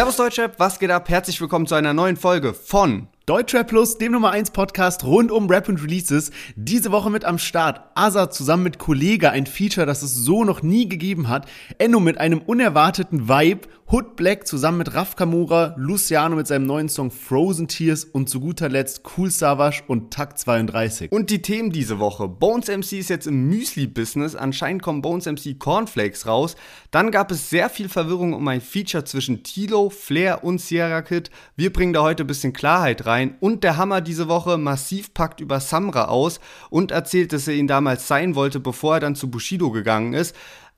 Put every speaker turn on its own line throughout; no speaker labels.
Servus Deutschrap, was geht ab? Herzlich willkommen zu einer neuen Folge von
Deutschrap Plus, dem Nummer 1 Podcast rund um Rap und Releases. Diese Woche mit am Start. Asa zusammen mit Kollege, ein Feature, das es so noch nie gegeben hat. Enno mit einem unerwarteten Vibe. Hood Black zusammen mit Raf Kamura, Luciano mit seinem neuen Song Frozen Tears und zu guter Letzt Cool Savage und Takt 32.
Und die Themen diese Woche. Bones MC ist jetzt im Müsli-Business. Anscheinend kommen Bones MC Cornflakes raus. Dann gab es sehr viel Verwirrung um ein Feature zwischen Tilo, Flair und Sierra Kid. Wir bringen da heute ein bisschen Klarheit rein rein. Und der Hammer diese Woche massiv packt über Samra aus und erzählt, dass er ihn damals sein wollte, bevor er dann zu Bushido gegangen ist.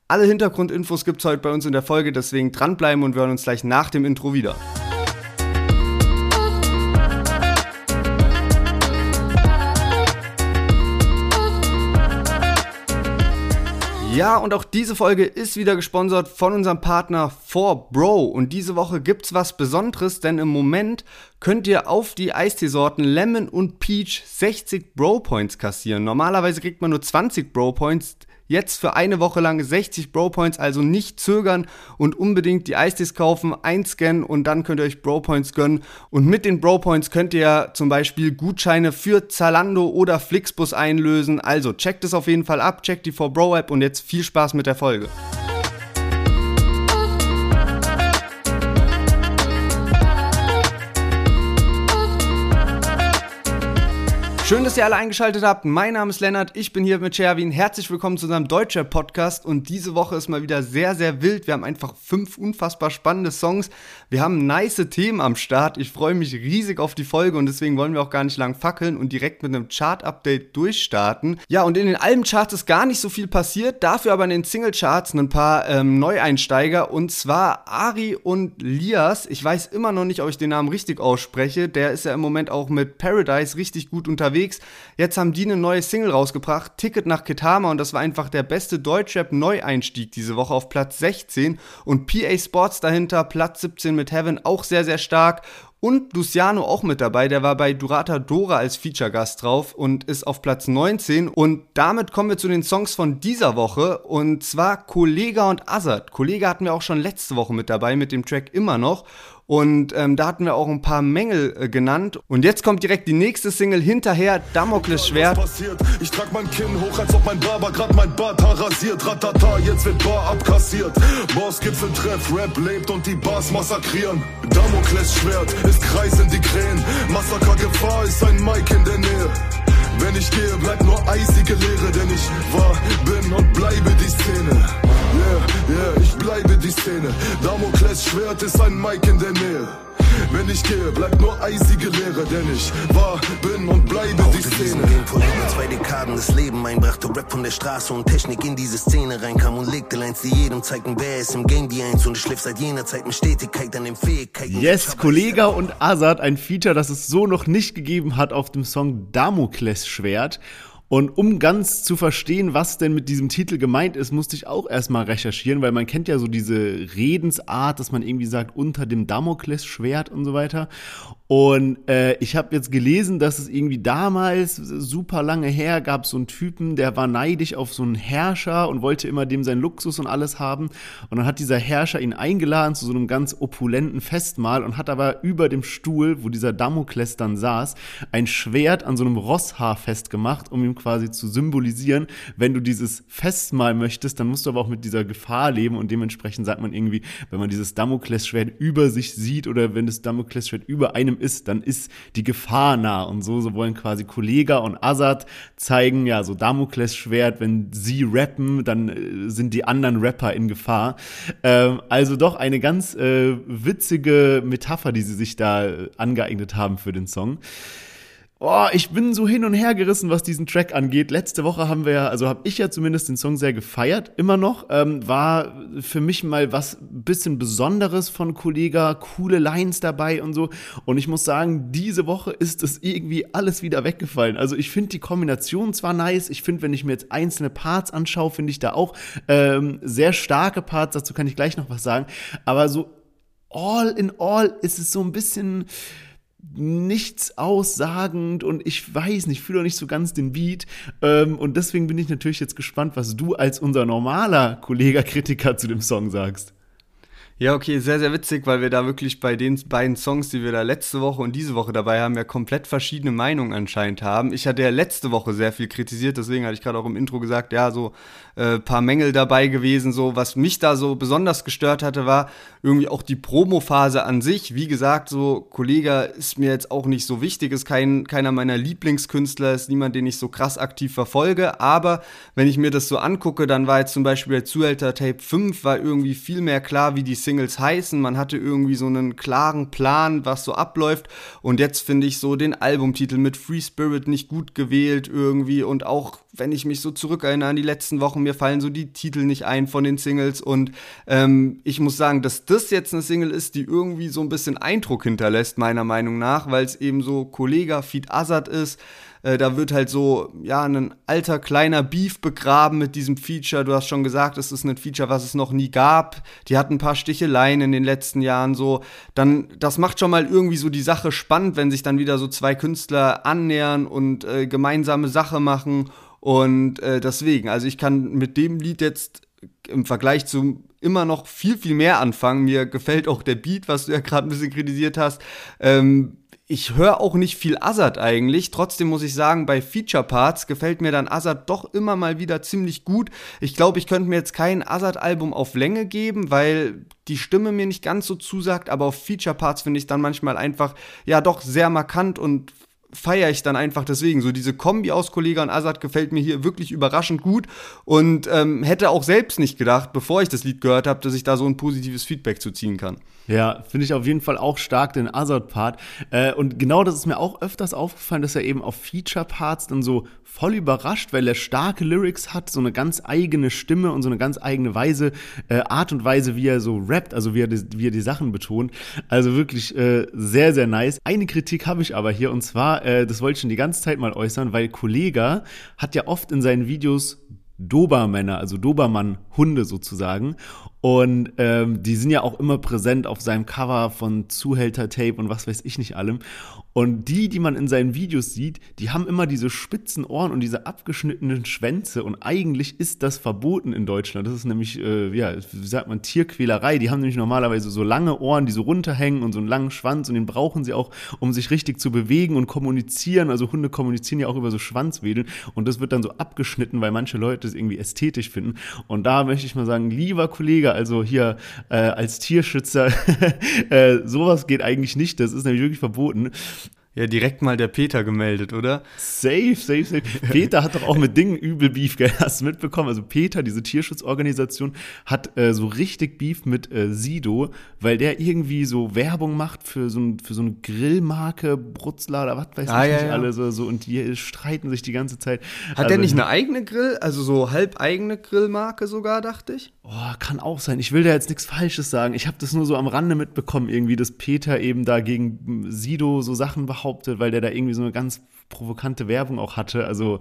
Alle Hintergrundinfos gibt es heute bei uns in der Folge, deswegen dranbleiben und wir hören uns gleich nach dem Intro wieder. Ja, und auch diese Folge ist wieder gesponsert von unserem Partner 4Bro. Und diese Woche gibt's was Besonderes, denn im Moment könnt ihr auf die Eisteesorten Lemon und Peach 60 Bro Points kassieren. Normalerweise kriegt man nur 20 Bro Points. Jetzt für eine Woche lang 60 Bro Points, also nicht zögern und unbedingt die Eistees kaufen, einscannen und dann könnt ihr euch Bro Points gönnen. Und mit den Bro Points könnt ihr zum Beispiel Gutscheine für Zalando oder Flixbus einlösen. Also checkt es auf jeden Fall ab, checkt die 4Bro App und jetzt viel Spaß mit der Folge. Schön, dass ihr alle eingeschaltet habt. Mein Name ist Lennart, ich bin hier mit Sherwin. Herzlich willkommen zu unserem Deutscher Podcast und diese Woche ist mal wieder sehr, sehr wild. Wir haben einfach fünf unfassbar spannende Songs. Wir haben nice Themen am Start. Ich freue mich riesig auf die Folge und deswegen wollen wir auch gar nicht lang fackeln und direkt mit einem Chart-Update durchstarten. Ja, und in den Albencharts ist gar nicht so viel passiert, dafür aber in den Singlecharts ein paar ähm, Neueinsteiger und zwar Ari und Lias. Ich weiß immer noch nicht, ob ich den Namen richtig ausspreche. Der ist ja im Moment auch mit Paradise richtig gut unterwegs unterwegs. Jetzt haben die eine neue Single rausgebracht, Ticket nach Kitama, und das war einfach der beste Deutschrap-Neueinstieg diese Woche auf Platz 16. Und PA Sports dahinter, Platz 17 mit Heaven, auch sehr, sehr stark. Und Luciano auch mit dabei, der war bei Durata Dora als Feature-Gast drauf und ist auf Platz 19. Und damit kommen wir zu den Songs von dieser Woche und zwar Kollega und Azad. Kollega hatten wir auch schon letzte Woche mit dabei mit dem Track immer noch. Und ähm, da hatten wir auch ein paar Mängel äh, genannt. Und jetzt kommt direkt die nächste Single hinterher, Damokles Schwert.
Ich trag mein Kinn hoch, als ob mein Barber grad mein Bart rasiert. Ratata, jetzt wird Bar abkassiert. Boss Gipfeltreff, Rap lebt und die Bars massakrieren. Damokles Schwert, ist Kreis in die Krähen. Massaker Gefahr ist ein Mike in der Nähe. Wenn ich gehe, bleibt nur eisige Leere, denn ich war, bin und bleibe die Szene. Yeah, yeah, ich bleibe die Szene. Damokles Schwert ist ein Mike in der Nähe. Wenn ich gehe, bleibt nur eisige Leere, denn ich war, bin und bleibe die Szene. Game vor über zwei Dekaden das Leben einbrachte, Rap von der Straße und Technik in diese Szene reinkam und legte Lines, die jedem zeigten, wer ist im Game die Eins und ich schliff seit jener Zeit mit Stetigkeit an den Fähigkeiten.
Yes, Kollega und Azad, ein Feature, das es so noch nicht gegeben hat auf dem Song Damokles Schwert. Und um ganz zu verstehen, was denn mit diesem Titel gemeint ist, musste ich auch erstmal recherchieren, weil man kennt ja so diese Redensart, dass man irgendwie sagt, unter dem Damoklesschwert und so weiter. Und äh, ich habe jetzt gelesen, dass es irgendwie damals, super lange her, gab so einen Typen, der war neidisch auf so einen Herrscher und wollte immer dem seinen Luxus und alles haben. Und dann hat dieser Herrscher ihn eingeladen zu so einem ganz opulenten Festmahl und hat aber über dem Stuhl, wo dieser Damokles dann saß, ein Schwert an so einem Rosshaar festgemacht, um ihm quasi zu symbolisieren, wenn du dieses Festmahl möchtest, dann musst du aber auch mit dieser Gefahr leben und dementsprechend sagt man irgendwie, wenn man dieses Damoklesschwert über sich sieht oder wenn das Damoklesschwert über einem ist, dann ist die Gefahr nah und so, so wollen quasi Kollega und Azad zeigen, ja, so Damoklesschwert, wenn sie rappen, dann äh, sind die anderen Rapper in Gefahr. Ähm, also doch eine ganz äh, witzige Metapher, die sie sich da äh, angeeignet haben für den Song. Oh, ich bin so hin und her gerissen, was diesen Track angeht. Letzte Woche haben wir ja, also habe ich ja zumindest den Song sehr gefeiert, immer noch. Ähm, war für mich mal was bisschen Besonderes von Kollega, coole Lines dabei und so. Und ich muss sagen, diese Woche ist das irgendwie alles wieder weggefallen. Also ich finde die Kombination zwar nice, ich finde, wenn ich mir jetzt einzelne Parts anschaue, finde ich da auch ähm, sehr starke Parts, dazu kann ich gleich noch was sagen. Aber so all in all ist es so ein bisschen nichts aussagend und ich weiß nicht, fühle auch nicht so ganz den Beat. Ähm, und deswegen bin ich natürlich jetzt gespannt, was du als unser normaler Kollega-Kritiker zu dem Song sagst.
Ja, okay, sehr, sehr witzig, weil wir da wirklich bei den beiden Songs, die wir da letzte Woche und diese Woche dabei haben, ja komplett verschiedene Meinungen anscheinend haben. Ich hatte ja letzte Woche sehr viel kritisiert, deswegen hatte ich gerade auch im Intro gesagt, ja, so äh, paar Mängel dabei gewesen. So, was mich da so besonders gestört hatte, war irgendwie auch die Promophase an sich. Wie gesagt, so Kollege ist mir jetzt auch nicht so wichtig, ist kein, keiner meiner Lieblingskünstler, ist niemand, den ich so krass aktiv verfolge. Aber wenn ich mir das so angucke, dann war jetzt zum Beispiel der Zuhälter Tape 5 war irgendwie viel mehr klar, wie die Singles heißen. Man hatte irgendwie so einen klaren Plan, was so abläuft. Und jetzt finde ich so den Albumtitel mit Free Spirit nicht gut gewählt irgendwie. Und auch wenn ich mich so zurückerinnere an die letzten Wochen, mir fallen so die Titel nicht ein von den Singles. Und ähm, ich muss sagen, dass das jetzt eine Single ist, die irgendwie so ein bisschen Eindruck hinterlässt, meiner Meinung nach, weil es eben so Kollega Feed Azad ist. Äh, da wird halt so, ja, ein alter kleiner Beef begraben mit diesem Feature. Du hast schon gesagt, es ist ein Feature, was es noch nie gab. Die hatten ein paar Sticheleien in den letzten Jahren so. Dann, das macht schon mal irgendwie so die Sache spannend, wenn sich dann wieder so zwei Künstler annähern und äh, gemeinsame Sache machen. Und äh, deswegen, also ich kann mit dem Lied jetzt im Vergleich zu immer noch viel, viel mehr anfangen. Mir gefällt auch der Beat, was du ja gerade ein bisschen kritisiert hast. Ähm, ich höre auch nicht viel Azad eigentlich. Trotzdem muss ich sagen, bei Feature Parts gefällt mir dann Azad doch immer mal wieder ziemlich gut. Ich glaube, ich könnte mir jetzt kein Azad-Album auf Länge geben, weil die Stimme mir nicht ganz so zusagt, aber auf Feature Parts finde ich dann manchmal einfach ja doch sehr markant und feiere ich dann einfach deswegen. So diese Kombi aus Kollega und Azad gefällt mir hier wirklich überraschend gut und ähm, hätte auch selbst nicht gedacht, bevor ich das Lied gehört habe, dass ich da so ein positives Feedback zu ziehen kann.
Ja, finde ich auf jeden Fall auch stark den Azad-Part. Äh, und genau das ist mir auch öfters aufgefallen, dass er eben auf Feature-Parts dann so voll überrascht, weil er starke Lyrics hat, so eine ganz eigene Stimme und so eine ganz eigene Weise, äh, Art und Weise, wie er so rappt, also wie er, die, wie er die Sachen betont. Also wirklich äh, sehr, sehr nice. Eine Kritik habe ich aber hier und zwar, äh, das wollte ich schon die ganze Zeit mal äußern, weil Kollega hat ja oft in seinen Videos Dobermänner, also Dobermann-Hunde sozusagen. Und ähm, die sind ja auch immer präsent auf seinem Cover von Zuhälter-Tape und was weiß ich nicht allem. Und die, die man in seinen Videos sieht, die haben immer diese spitzen Ohren und diese abgeschnittenen Schwänze. Und eigentlich ist das verboten in Deutschland. Das ist nämlich, äh, ja, wie sagt man, Tierquälerei. Die haben nämlich normalerweise so lange Ohren, die so runterhängen und so einen langen Schwanz. Und den brauchen sie auch, um sich richtig zu bewegen und kommunizieren. Also Hunde kommunizieren ja auch über so Schwanzwedeln. Und das wird dann so abgeschnitten, weil manche Leute es irgendwie ästhetisch finden. Und da möchte ich mal sagen, lieber Kollege, also hier äh, als Tierschützer, äh, sowas geht eigentlich nicht. Das ist nämlich wirklich verboten.
Ja, direkt mal der Peter gemeldet, oder?
Safe, safe, safe. Peter hat doch auch mit Dingen übel Beef, gell? Hast du mitbekommen? Also Peter, diese Tierschutzorganisation, hat äh, so richtig Beef mit äh, Sido, weil der irgendwie so Werbung macht für so, ein, für so eine Grillmarke, Brutzler oder was weiß ah, ich ja, nicht ja. alle so, so und die streiten sich die ganze Zeit.
Hat also, der nicht eine eigene Grill, also so halb eigene Grillmarke sogar, dachte ich?
Oh, kann auch sein. Ich will da jetzt nichts Falsches sagen. Ich habe das nur so am Rande mitbekommen, irgendwie, dass Peter eben da gegen Sido so Sachen behauptet behauptet, weil der da irgendwie so eine ganz provokante Werbung auch hatte. Also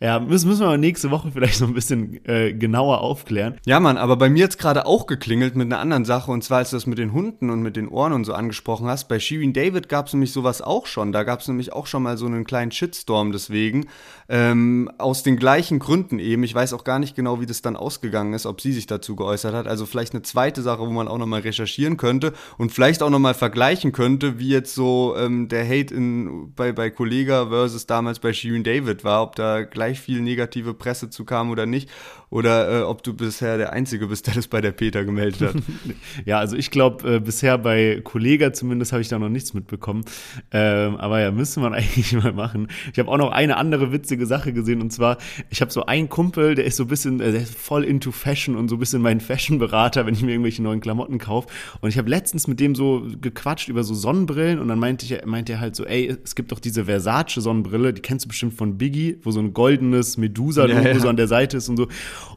ja, müssen, müssen wir aber nächste Woche vielleicht so ein bisschen äh, genauer aufklären.
Ja, Mann, aber bei mir jetzt gerade auch geklingelt mit einer anderen Sache und zwar, als du das mit den Hunden und mit den Ohren und so angesprochen hast. Bei Shirin David gab es nämlich sowas auch schon. Da gab es nämlich auch schon mal so einen kleinen Shitstorm deswegen. Ähm, aus den gleichen Gründen eben. Ich weiß auch gar nicht genau, wie das dann ausgegangen ist, ob sie sich dazu geäußert hat. Also vielleicht eine zweite Sache, wo man auch nochmal recherchieren könnte und vielleicht auch nochmal vergleichen könnte, wie jetzt so ähm, der Hate in, bei, bei Kollega versus damals bei Shirin David war, ob da gleich viel negative Presse zu kam oder nicht oder äh, ob du bisher der Einzige bist, der das bei der Peter gemeldet hat.
ja, also ich glaube, äh, bisher bei Kollega zumindest habe ich da noch nichts mitbekommen. Ähm, aber ja, müsste man eigentlich mal machen. Ich habe auch noch eine andere witzige Sache gesehen und zwar, ich habe so einen Kumpel, der ist so ein bisschen, äh, der ist voll into Fashion und so ein bisschen mein Fashion-Berater, wenn ich mir irgendwelche neuen Klamotten kaufe. Und ich habe letztens mit dem so gequatscht über so Sonnenbrillen und dann meinte, ich, meinte er halt so, ey, es gibt doch diese Versace-Sonnenbrille, die kennst du bestimmt von Biggie, wo so ein goldenes Medusa-Logo ja, ja. so an der Seite ist und so.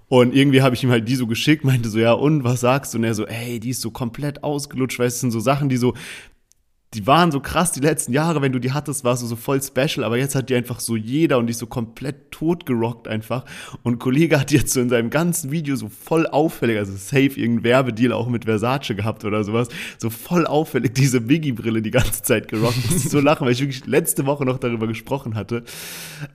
Und irgendwie habe ich ihm halt die so geschickt, meinte so, ja, und was sagst du? Und er so, ey, die ist so komplett ausgelutscht, weißt du, sind so Sachen, die so, die waren so krass die letzten Jahre, wenn du die hattest, warst du so voll special, aber jetzt hat die einfach so jeder und ist so komplett tot gerockt einfach. Und Kollege hat jetzt so in seinem ganzen Video so voll auffällig, also safe irgendein Werbedeal auch mit Versace gehabt oder sowas, so voll auffällig diese Biggie-Brille die ganze Zeit gerockt. Muss so lachen, weil ich wirklich letzte Woche noch darüber gesprochen hatte.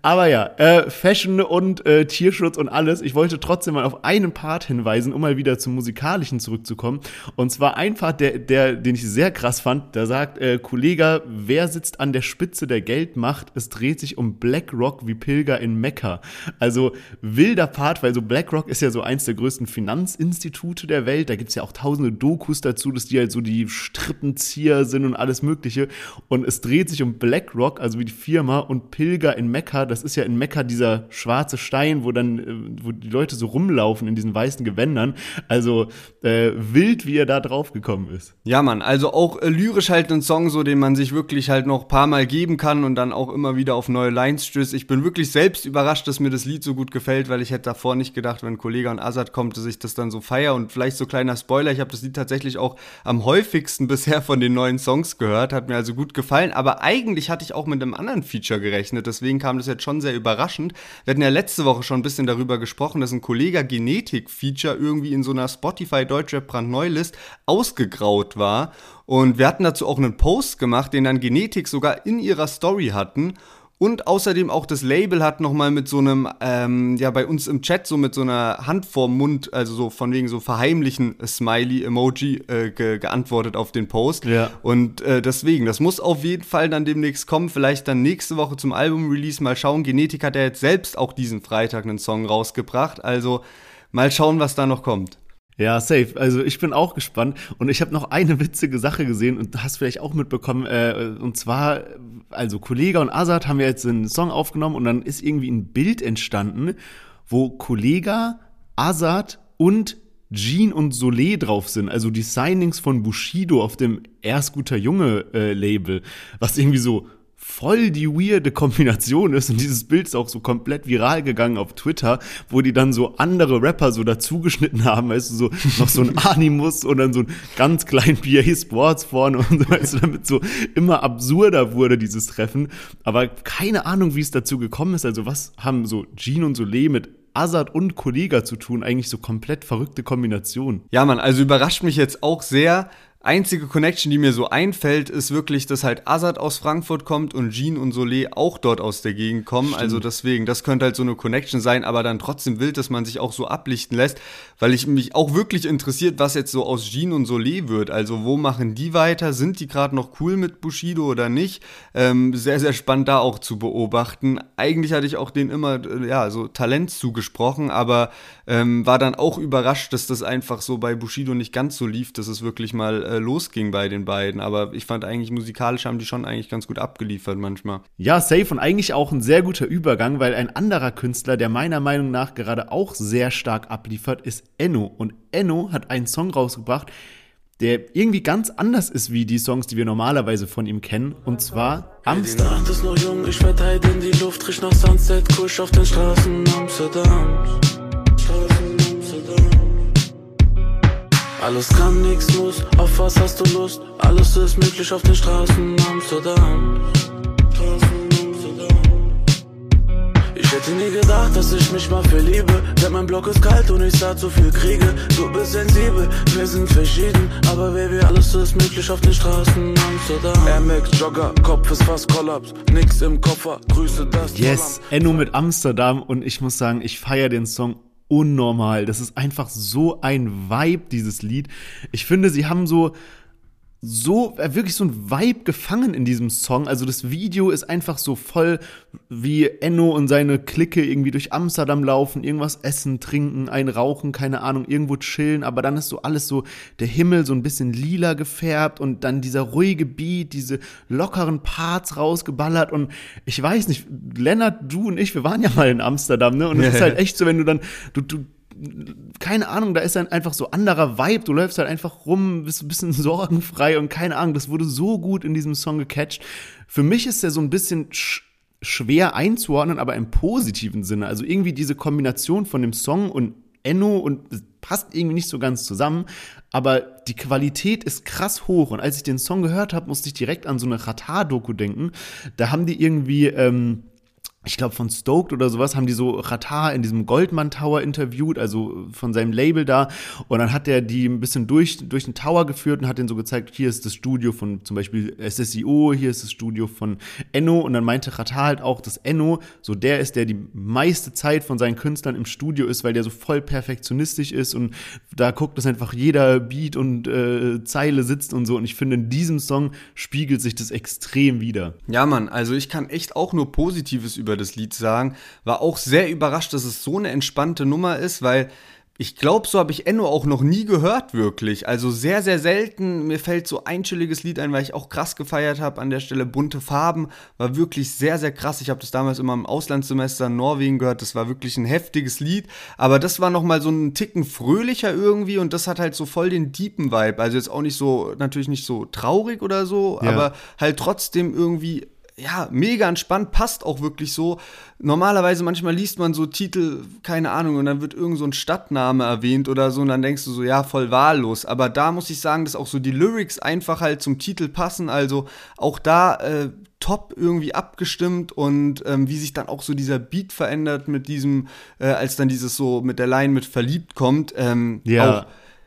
Aber ja, äh, Fashion und äh, Tierschutz und alles. Ich wollte trotzdem mal auf einen Part hinweisen, um mal wieder zum Musikalischen zurückzukommen. Und zwar ein Part, der, der, den ich sehr krass fand, da sagt äh, Kollege, wer sitzt an der Spitze der Geldmacht? Es dreht sich um BlackRock wie Pilger in Mekka. Also wilder Part, weil so BlackRock ist ja so eins der größten Finanzinstitute der Welt. Da gibt's ja auch tausende Dokus dazu, dass die halt so die Strippenzieher sind und alles Mögliche. Und es dreht sich um BlackRock, also wie die Firma, und Pilger in Mekka. Das ist ja in Mekka dieser schwarze Stein, wo dann, äh, wo die Leute so rumlaufen in diesen weißen Gewändern. Also äh, wild, wie er da drauf gekommen ist.
Ja, Mann, also auch äh, lyrisch halt ein Song, so den man sich wirklich halt noch ein paar Mal geben kann und dann auch immer wieder auf neue Lines stößt. Ich bin wirklich selbst überrascht, dass mir das Lied so gut gefällt, weil ich hätte davor nicht gedacht, wenn Kollege und Azad kommt, dass ich das dann so feier und vielleicht so kleiner Spoiler, ich habe das Lied tatsächlich auch am häufigsten bisher von den neuen Songs gehört, hat mir also gut gefallen, aber eigentlich hatte ich auch mit einem anderen Feature gerechnet, deswegen kam das jetzt schon sehr überraschend. Wir hatten ja letzte Woche schon ein bisschen darüber gesprochen, dass ein Kollege Genetik-Feature irgendwie in so einer Spotify Deutschrap brandneulist ausgegraut war und wir hatten dazu auch einen Post gemacht, den dann Genetik sogar in ihrer Story hatten. Und außerdem auch das Label hat nochmal mit so einem, ähm, ja, bei uns im Chat so mit so einer Hand vorm Mund, also so von wegen so verheimlichen Smiley-Emoji äh, ge geantwortet auf den Post.
Ja.
Und äh, deswegen, das muss auf jeden Fall dann demnächst kommen. Vielleicht dann nächste Woche zum Album-Release mal schauen. Genetik hat ja jetzt selbst auch diesen Freitag einen Song rausgebracht. Also mal schauen, was da noch kommt.
Ja, safe. Also ich bin auch gespannt und ich habe noch eine witzige Sache gesehen und hast vielleicht auch mitbekommen. Äh, und zwar, also Kollege und Azad haben ja jetzt einen Song aufgenommen und dann ist irgendwie ein Bild entstanden, wo Kollega, Azad und Jean und Soleil drauf sind, also die Signings von Bushido auf dem Erst guter Junge äh, Label, was irgendwie so voll die weirde Kombination ist und dieses Bild ist auch so komplett viral gegangen auf Twitter, wo die dann so andere Rapper so dazugeschnitten haben, weißt du, so noch so ein Animus und dann so ein ganz kleinen PA Sports vorne und so, weißt du, damit so immer absurder wurde dieses Treffen, aber keine Ahnung, wie es dazu gekommen ist, also was haben so Jean und Soleil mit Azad und Kollega zu tun, eigentlich so komplett verrückte Kombination.
Ja, man, also überrascht mich jetzt auch sehr, einzige Connection, die mir so einfällt, ist wirklich, dass halt Azad aus Frankfurt kommt und Jean und Soleil auch dort aus der Gegend kommen. Stimmt. Also deswegen, das könnte halt so eine Connection sein, aber dann trotzdem wild, dass man sich auch so ablichten lässt, weil ich mich auch wirklich interessiert, was jetzt so aus Jean und Soleil wird. Also wo machen die weiter? Sind die gerade noch cool mit Bushido oder nicht? Ähm, sehr, sehr spannend da auch zu beobachten. Eigentlich hatte ich auch denen immer, äh, ja, so Talent zugesprochen, aber ähm, war dann auch überrascht, dass das einfach so bei Bushido nicht ganz so lief, dass es wirklich mal äh, losging bei den beiden. Aber ich fand eigentlich musikalisch haben die schon eigentlich ganz gut abgeliefert manchmal.
Ja, safe und eigentlich auch ein sehr guter Übergang, weil ein anderer Künstler, der meiner Meinung nach gerade auch sehr stark abliefert, ist Enno. Und Enno hat einen Song rausgebracht, der irgendwie ganz anders ist wie die Songs, die wir normalerweise von ihm kennen. Und zwar Amsterdam. Die Nacht ist noch jung, ich verteide in die Luft, riecht nach Sunset, Kusch auf den Straßen Amsterdams. Alles kann, nichts muss, auf was hast du Lust? Alles ist möglich auf den Straßen Amsterdam. Hätte nie gedacht, dass ich mich mal verliebe. Denn mein Block ist kalt und ich sah zu viel Kriege. Du bist sensibel, wir sind verschieden. Aber Baby, alles ist möglich auf den Straßen Amsterdam. Air Jogger, Kopf ist fast Kollaps. Nix im Koffer, Grüße das. Yes, Enno mit Amsterdam. Und ich muss sagen, ich feiere den Song unnormal. Das ist einfach so ein Vibe, dieses Lied. Ich finde, sie haben so so äh, wirklich so ein Vibe gefangen in diesem Song. Also das Video ist einfach so voll wie Enno und seine Clique irgendwie durch Amsterdam laufen, irgendwas essen, trinken, ein rauchen, keine Ahnung, irgendwo chillen, aber dann ist so alles so der Himmel so ein bisschen lila gefärbt und dann dieser ruhige Beat, diese lockeren Parts rausgeballert und ich weiß nicht, Lennart, du und ich, wir waren ja mal in Amsterdam, ne? Und es ist halt echt so, wenn du dann du du keine Ahnung, da ist dann einfach so anderer Vibe. Du läufst halt einfach rum, bist ein bisschen sorgenfrei und keine Ahnung, das wurde so gut in diesem Song gecatcht. Für mich ist der so ein bisschen sch schwer einzuordnen, aber im positiven Sinne. Also irgendwie diese Kombination von dem Song und Enno und passt irgendwie nicht so ganz zusammen, aber die Qualität ist krass hoch und als ich den Song gehört habe, musste ich direkt an so eine Ratar-Doku denken. Da haben die irgendwie ähm, ich glaube von Stoked oder sowas, haben die so Ratar in diesem Goldman Tower interviewt, also von seinem Label da. Und dann hat er die ein bisschen durch, durch den Tower geführt und hat denen so gezeigt, hier ist das Studio von zum Beispiel SSIO, hier ist das Studio von Enno. Und dann meinte Ratar halt auch, dass Enno so der ist, der die meiste Zeit von seinen Künstlern im Studio ist, weil der so voll perfektionistisch ist und da guckt, dass einfach jeder Beat und äh, Zeile sitzt und so. Und ich finde, in diesem Song spiegelt sich das extrem wieder.
Ja, Mann, also ich kann echt auch nur Positives über das Lied sagen. War auch sehr überrascht, dass es so eine entspannte Nummer ist, weil ich glaube, so habe ich Enno auch noch nie gehört, wirklich. Also sehr, sehr selten. Mir fällt so ein chilliges Lied ein, weil ich auch krass gefeiert habe an der Stelle. Bunte Farben war wirklich sehr, sehr krass. Ich habe das damals immer im Auslandssemester in Norwegen gehört. Das war wirklich ein heftiges Lied. Aber das war nochmal so ein Ticken fröhlicher irgendwie und das hat halt so voll den deepen Vibe. Also jetzt auch nicht so, natürlich nicht so traurig oder so, ja. aber halt trotzdem irgendwie ja, mega entspannt, passt auch wirklich so. Normalerweise manchmal liest man so Titel, keine Ahnung, und dann wird irgend so ein Stadtname erwähnt oder so, und dann denkst du so, ja, voll wahllos. Aber da muss ich sagen, dass auch so die Lyrics einfach halt zum Titel passen. Also auch da äh, top irgendwie abgestimmt und ähm, wie sich dann auch so dieser Beat verändert mit diesem, äh, als dann dieses so mit der Line mit verliebt kommt. Ähm, ja. Auch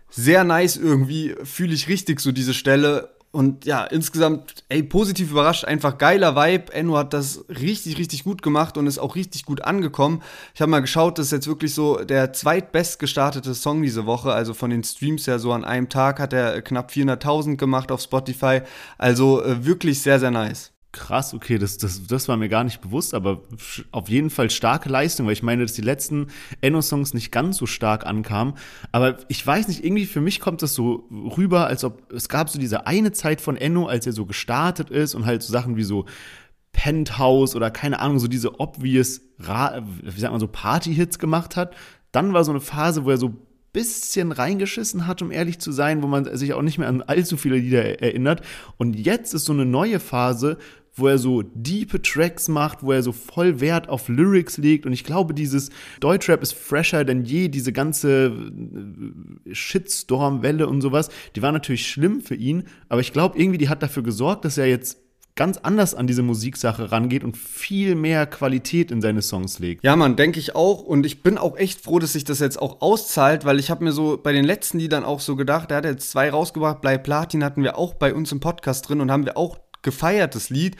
sehr nice irgendwie, fühle ich richtig so diese Stelle und ja, insgesamt, ey, positiv überrascht, einfach geiler Vibe. Enno hat das richtig, richtig gut gemacht und ist auch richtig gut angekommen. Ich habe mal geschaut, das ist jetzt wirklich so der zweitbest gestartete Song diese Woche. Also von den Streams her so an einem Tag hat er knapp 400.000 gemacht auf Spotify. Also äh, wirklich sehr, sehr nice.
Krass, okay, das, das, das war mir gar nicht bewusst, aber auf jeden Fall starke Leistung, weil ich meine, dass die letzten Enno-Songs nicht ganz so stark ankamen. Aber ich weiß nicht, irgendwie für mich kommt das so rüber, als ob es gab so diese eine Zeit von Enno, als er so gestartet ist und halt so Sachen wie so Penthouse oder keine Ahnung, so diese obvious, wie sagt man so, Party-Hits gemacht hat. Dann war so eine Phase, wo er so bisschen reingeschissen hat, um ehrlich zu sein, wo man sich auch nicht mehr an allzu viele Lieder erinnert. Und jetzt ist so eine neue Phase, wo er so diepe Tracks macht, wo er so voll Wert auf Lyrics legt. Und ich glaube, dieses Deutschrap ist fresher denn je. Diese ganze äh, Shitstorm-Welle und sowas, die war natürlich schlimm für ihn. Aber ich glaube, irgendwie, die hat dafür gesorgt, dass er jetzt ganz anders an diese Musiksache rangeht und viel mehr Qualität in seine Songs legt.
Ja, man, denke ich auch. Und ich bin auch echt froh, dass sich das jetzt auch auszahlt, weil ich habe mir so bei den letzten Liedern auch so gedacht, der hat jetzt zwei rausgebracht, Bleib Platin hatten wir auch bei uns im Podcast drin und haben wir auch gefeiertes Lied.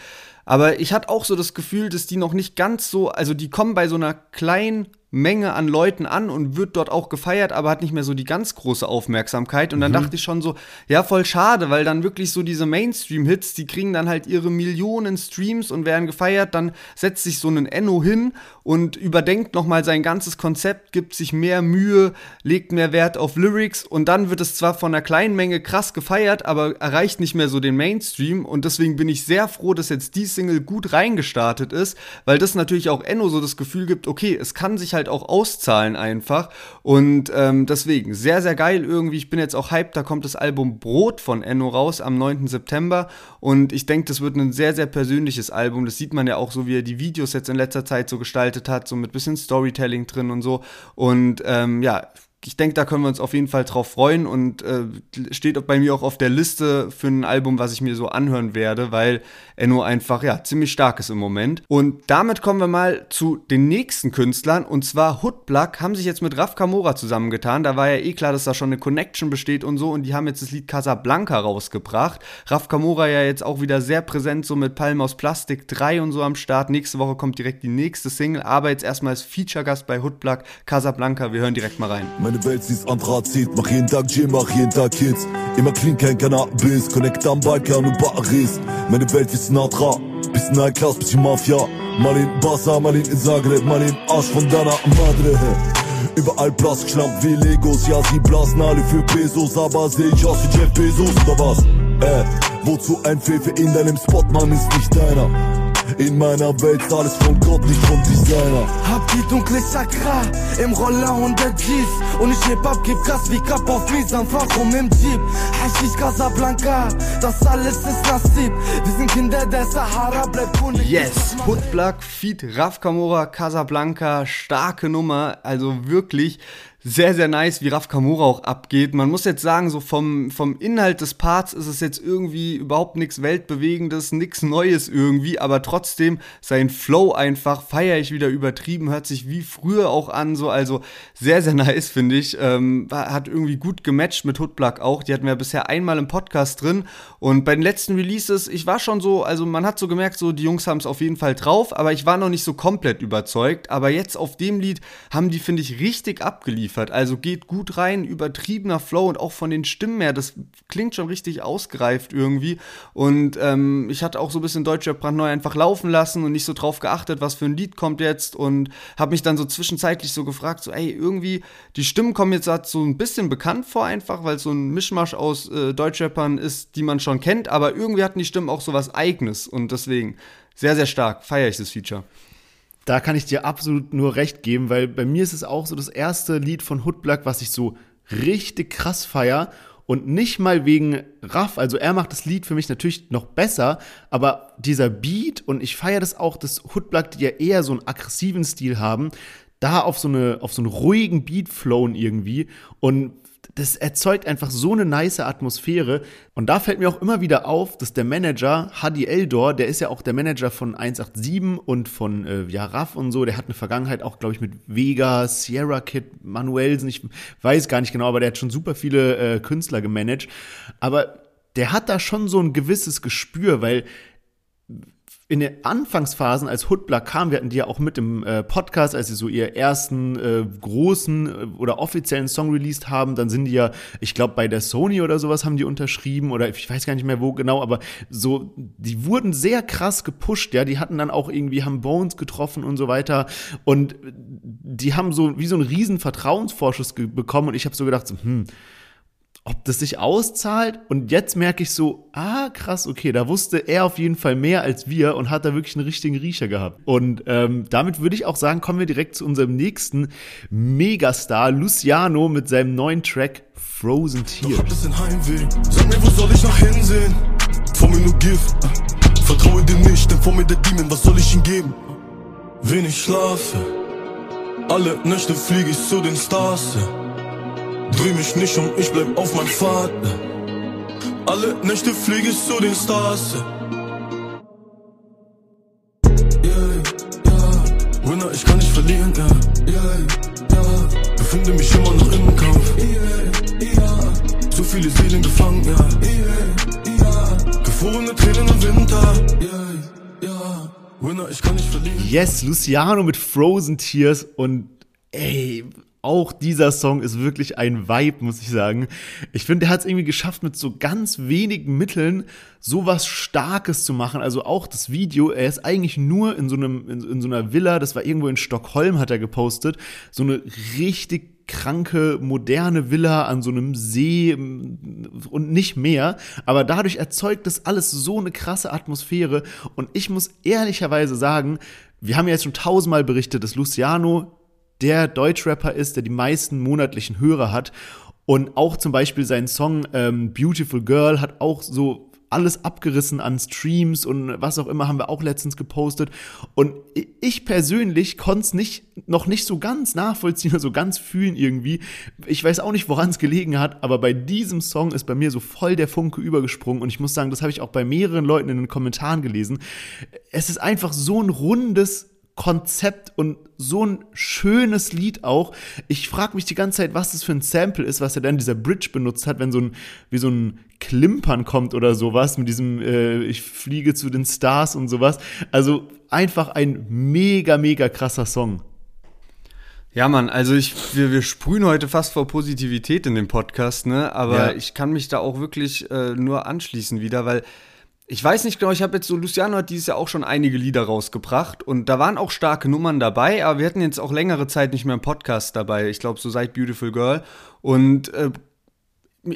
Aber ich hatte auch so das Gefühl, dass die noch nicht ganz so, also die kommen bei so einer kleinen Menge an Leuten an und wird dort auch gefeiert, aber hat nicht mehr so die ganz große Aufmerksamkeit. Und dann mhm. dachte ich schon so, ja, voll schade, weil dann wirklich so diese Mainstream-Hits, die kriegen dann halt ihre Millionen Streams und werden gefeiert. Dann setzt sich so ein Enno hin und überdenkt nochmal sein ganzes Konzept, gibt sich mehr Mühe, legt mehr Wert auf Lyrics und dann wird es zwar von einer kleinen Menge krass gefeiert, aber erreicht nicht mehr so den Mainstream. Und deswegen bin ich sehr froh, dass jetzt die Single gut reingestartet ist, weil das natürlich auch Enno so das Gefühl gibt, okay, es kann sich halt halt auch auszahlen einfach. Und ähm, deswegen, sehr, sehr geil irgendwie. Ich bin jetzt auch hyped, da kommt das Album Brot von Enno raus am 9. September. Und ich denke, das wird ein sehr, sehr persönliches Album. Das sieht man ja auch so, wie er die Videos jetzt in letzter Zeit so gestaltet hat, so mit bisschen Storytelling drin und so. Und ähm, ja, ich denke, da können wir uns auf jeden Fall drauf freuen und äh, steht bei mir auch auf der Liste für ein Album, was ich mir so anhören werde, weil Enno einfach ja ziemlich stark ist im Moment. Und damit kommen wir mal zu den nächsten Künstlern und zwar Hoodblack haben sich jetzt mit Raf Kamora zusammengetan. Da war ja eh klar, dass da schon eine Connection besteht und so und die haben jetzt das Lied Casablanca rausgebracht. Raf Kamora ja jetzt auch wieder sehr präsent so mit Palm aus Plastik 3 und so am Start. Nächste Woche kommt direkt die nächste Single, aber jetzt erstmal als Feature-Gast bei Hoodblack Casablanca. Wir hören direkt mal rein.
Meine Welt, sie ist Anthrazit, mach jeden Tag Gym, mach jeden Tag Kids. Immer clean, kein Cannabis, connect am Balkan und Paris. Meine Welt wie Sinatra, bisschen High Class, bisschen Mafia. Mal in Barca, mal in Zagreb, mal in Arsch von deiner Madre. Überall Plastikschlamp wie Legos, ja sie blasen alle für Pesos, aber seh ich aus wie Jeff Bezos oder was? Äh, wozu ein Pfeffer in deinem Spot, Mann, ist nicht deiner. In meiner Welt ist alles von Gott, nicht vom Designer.
Hab die dunkle Chakra im Roller und der Jeans. Und ich Hip-Hop gib Gas wie Cup auf Misan, fahr rum im Jeep. Hashish Casablanca, das alles ist Nasib. Wir sind Kinder der Sahara, bleib Kunde.
Yes, Putblack, Feed, Raf Kamora, Casablanca, starke Nummer. Also wirklich sehr, sehr nice, wie Raf Kamura auch abgeht. Man muss jetzt sagen, so vom, vom Inhalt des Parts ist es jetzt irgendwie überhaupt nichts Weltbewegendes, nichts Neues irgendwie, aber trotzdem sein Flow einfach feiere ich wieder übertrieben, hört sich wie früher auch an, so, also sehr, sehr nice, finde ich. Ähm, hat irgendwie gut gematcht mit Hoodblack auch. Die hatten wir bisher einmal im Podcast drin und bei den letzten Releases, ich war schon so, also man hat so gemerkt, so die Jungs haben es auf jeden Fall drauf, aber ich war noch nicht so komplett überzeugt. Aber jetzt auf dem Lied haben die, finde ich, richtig abgeliefert geliefert. Also geht gut rein, übertriebener Flow und auch von den Stimmen her, das klingt schon richtig ausgereift irgendwie. Und ähm, ich hatte auch so ein bisschen Deutscher brandneu einfach laufen lassen und nicht so drauf geachtet, was für ein Lied kommt jetzt und habe mich dann so zwischenzeitlich so gefragt, so ey, irgendwie, die Stimmen kommen jetzt so ein bisschen bekannt vor einfach, weil es so ein Mischmasch aus äh, Deutschrappern ist, die man schon kennt, aber irgendwie hatten die Stimmen auch so was Eigenes und deswegen sehr, sehr stark feiere ich das Feature.
Da kann ich dir absolut nur recht geben, weil bei mir ist es auch so das erste Lied von Hoodblack, was ich so richtig krass feier. Und nicht mal wegen Raff, also er macht das Lied für mich natürlich noch besser, aber dieser Beat und ich feiere das auch, dass Hoodblack, die ja eher so einen aggressiven Stil haben, da auf so eine auf so einen ruhigen Beat flowen irgendwie. Und das erzeugt einfach so eine nice Atmosphäre. Und da fällt mir auch immer wieder auf, dass der Manager, Hadi Eldor, der ist ja auch der Manager von 187 und von äh, ja, Raff und so, der hat eine Vergangenheit auch, glaube ich, mit Vega, Sierra Kid, Manuelsen, ich weiß gar nicht genau, aber der hat schon super viele äh, Künstler gemanagt. Aber der hat da schon so ein gewisses Gespür, weil in den Anfangsphasen, als Hoodblack kam, wir hatten die ja auch mit im äh, Podcast, als sie so ihr ersten äh, großen äh, oder offiziellen Song released haben, dann sind die ja, ich glaube, bei der Sony oder sowas haben die unterschrieben oder ich weiß gar nicht mehr wo genau, aber so, die wurden sehr krass gepusht, ja, die hatten dann auch irgendwie, haben Bones getroffen und so weiter und die haben so wie so einen riesen Vertrauensvorschuss bekommen und ich habe so gedacht, so, hm, ob das sich auszahlt. Und jetzt merke ich so, ah, krass, okay, da wusste er auf jeden Fall mehr als wir und hat da wirklich einen richtigen Riecher gehabt. Und ähm, damit würde ich auch sagen, kommen wir direkt zu unserem nächsten Megastar, Luciano, mit seinem neuen Track Frozen Tears. Vertraue dir nicht, denn vor mir der Demon, was soll ich ihm geben? Wenig schlafe. Alle Nächte fliege ich zu den Stars. Dreh mich nicht um, ich bleib auf mein Pfad. Alle Nächte fliege ich zu den Stars. Yeah, yeah. Winner, ich kann nicht verlieren, ja. Yeah, yeah. Befinde mich immer noch im Kampf. Yeah, yeah. Zu viele Seelen gefangen, ja. Yeah, yeah. Gefrorene Tränen im Winter. Yeah, yeah. Winner, ich kann nicht verlieren. Yes, Luciano mit Frozen Tears und ey, auch dieser Song ist wirklich ein Vibe, muss ich sagen. Ich finde, er hat es irgendwie geschafft, mit so ganz wenigen Mitteln sowas Starkes zu machen. Also auch das Video, er ist eigentlich nur in so, einem, in, in so einer Villa, das war irgendwo in Stockholm, hat er gepostet. So eine richtig kranke, moderne Villa an so einem See und nicht mehr. Aber dadurch erzeugt das alles so eine krasse Atmosphäre. Und ich muss ehrlicherweise sagen, wir haben ja jetzt schon tausendmal berichtet, dass Luciano der Deutschrapper ist, der die meisten monatlichen Hörer hat. Und auch zum Beispiel sein Song ähm, Beautiful Girl hat auch so alles abgerissen an Streams und was auch immer haben wir auch letztens gepostet. Und ich persönlich konnte es nicht, noch nicht so ganz nachvollziehen, so ganz fühlen irgendwie. Ich weiß auch nicht, woran es gelegen hat, aber bei diesem Song ist bei mir so voll der Funke übergesprungen. Und ich muss sagen, das habe ich auch bei mehreren Leuten in den Kommentaren gelesen. Es ist einfach so ein rundes Konzept und so ein schönes Lied auch. Ich frage mich die ganze Zeit, was das für ein Sample ist, was er dann dieser Bridge benutzt hat, wenn so ein wie so ein Klimpern kommt oder sowas mit diesem äh, ich fliege zu den Stars und sowas. Also einfach ein mega mega krasser Song.
Ja, Mann, also ich, wir, wir sprühen heute fast vor Positivität in dem Podcast, ne? Aber ja. ich kann mich da auch wirklich äh, nur anschließen wieder, weil ich weiß nicht genau, ich habe jetzt so, Luciano hat dieses Jahr auch schon einige Lieder rausgebracht und da waren auch starke Nummern dabei, aber wir hatten jetzt auch längere Zeit nicht mehr einen Podcast dabei. Ich glaube, so seit Beautiful Girl. Und äh,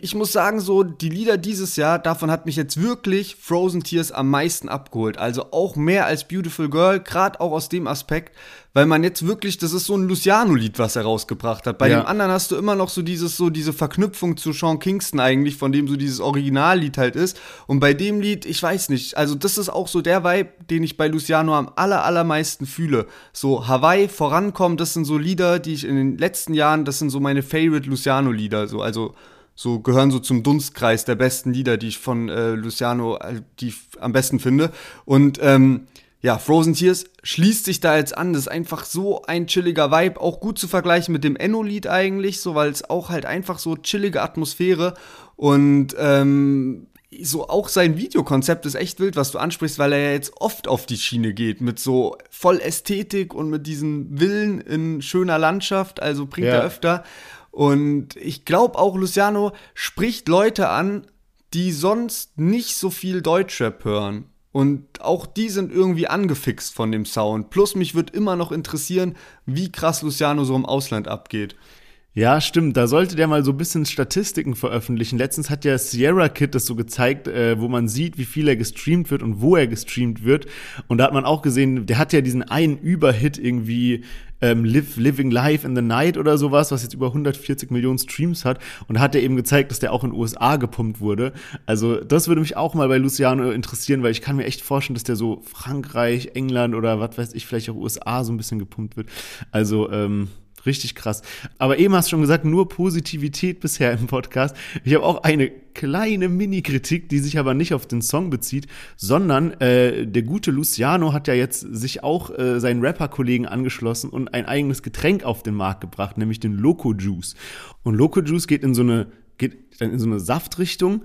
ich muss sagen, so die Lieder dieses Jahr, davon hat mich jetzt wirklich Frozen Tears am meisten abgeholt. Also auch mehr als Beautiful Girl, gerade auch aus dem Aspekt, weil man jetzt wirklich, das ist so ein Luciano-Lied, was er rausgebracht hat. Bei ja. dem anderen hast du immer noch so dieses, so diese Verknüpfung zu Sean Kingston eigentlich, von dem so dieses Originallied halt ist. Und bei dem Lied, ich weiß nicht, also das ist auch so der Vibe, den ich bei Luciano am aller, allermeisten fühle. So Hawaii, Vorankommen, das sind so Lieder, die ich in den letzten Jahren, das sind so meine Favorite Luciano-Lieder, so, also so gehören so zum Dunstkreis der besten Lieder, die ich von äh, Luciano, äh, die ich am besten finde. Und ähm, ja, Frozen Tears schließt sich da jetzt an. Das ist einfach so ein chilliger Vibe, auch gut zu vergleichen mit dem Enno-Lied eigentlich, so weil es auch halt einfach so chillige Atmosphäre und ähm, so auch sein Videokonzept ist echt wild, was du ansprichst, weil er ja jetzt oft auf die Schiene geht mit so voll Ästhetik und mit diesen Villen in schöner Landschaft, also bringt ja. er öfter. Und ich glaube auch, Luciano spricht Leute an, die sonst nicht so viel Deutschrap hören. Und auch die sind irgendwie angefixt von dem Sound. Plus mich wird immer noch interessieren, wie krass Luciano so im Ausland abgeht.
Ja, stimmt. Da sollte der mal so ein bisschen Statistiken veröffentlichen. Letztens hat ja Sierra Kid das so gezeigt, äh, wo man sieht, wie viel er gestreamt wird und wo er gestreamt wird. Und da hat man auch gesehen, der hat ja diesen einen Überhit irgendwie ähm, Live, Living Life in the Night oder sowas, was jetzt über 140 Millionen Streams hat. Und hat er eben gezeigt, dass der auch in den USA gepumpt wurde. Also das würde mich auch mal bei Luciano interessieren, weil ich kann mir echt vorstellen, dass der so Frankreich, England oder was weiß ich, vielleicht auch USA so ein bisschen gepumpt wird. Also ähm, Richtig krass. Aber eben hast du schon gesagt, nur Positivität bisher im Podcast. Ich habe auch eine kleine Mini-Kritik, die sich aber nicht auf den Song bezieht, sondern äh, der gute Luciano hat ja jetzt sich auch äh, seinen Rapper-Kollegen angeschlossen und ein eigenes Getränk auf den Markt gebracht, nämlich den Loco Juice. Und Loco Juice geht in so eine, geht dann in so eine Saftrichtung.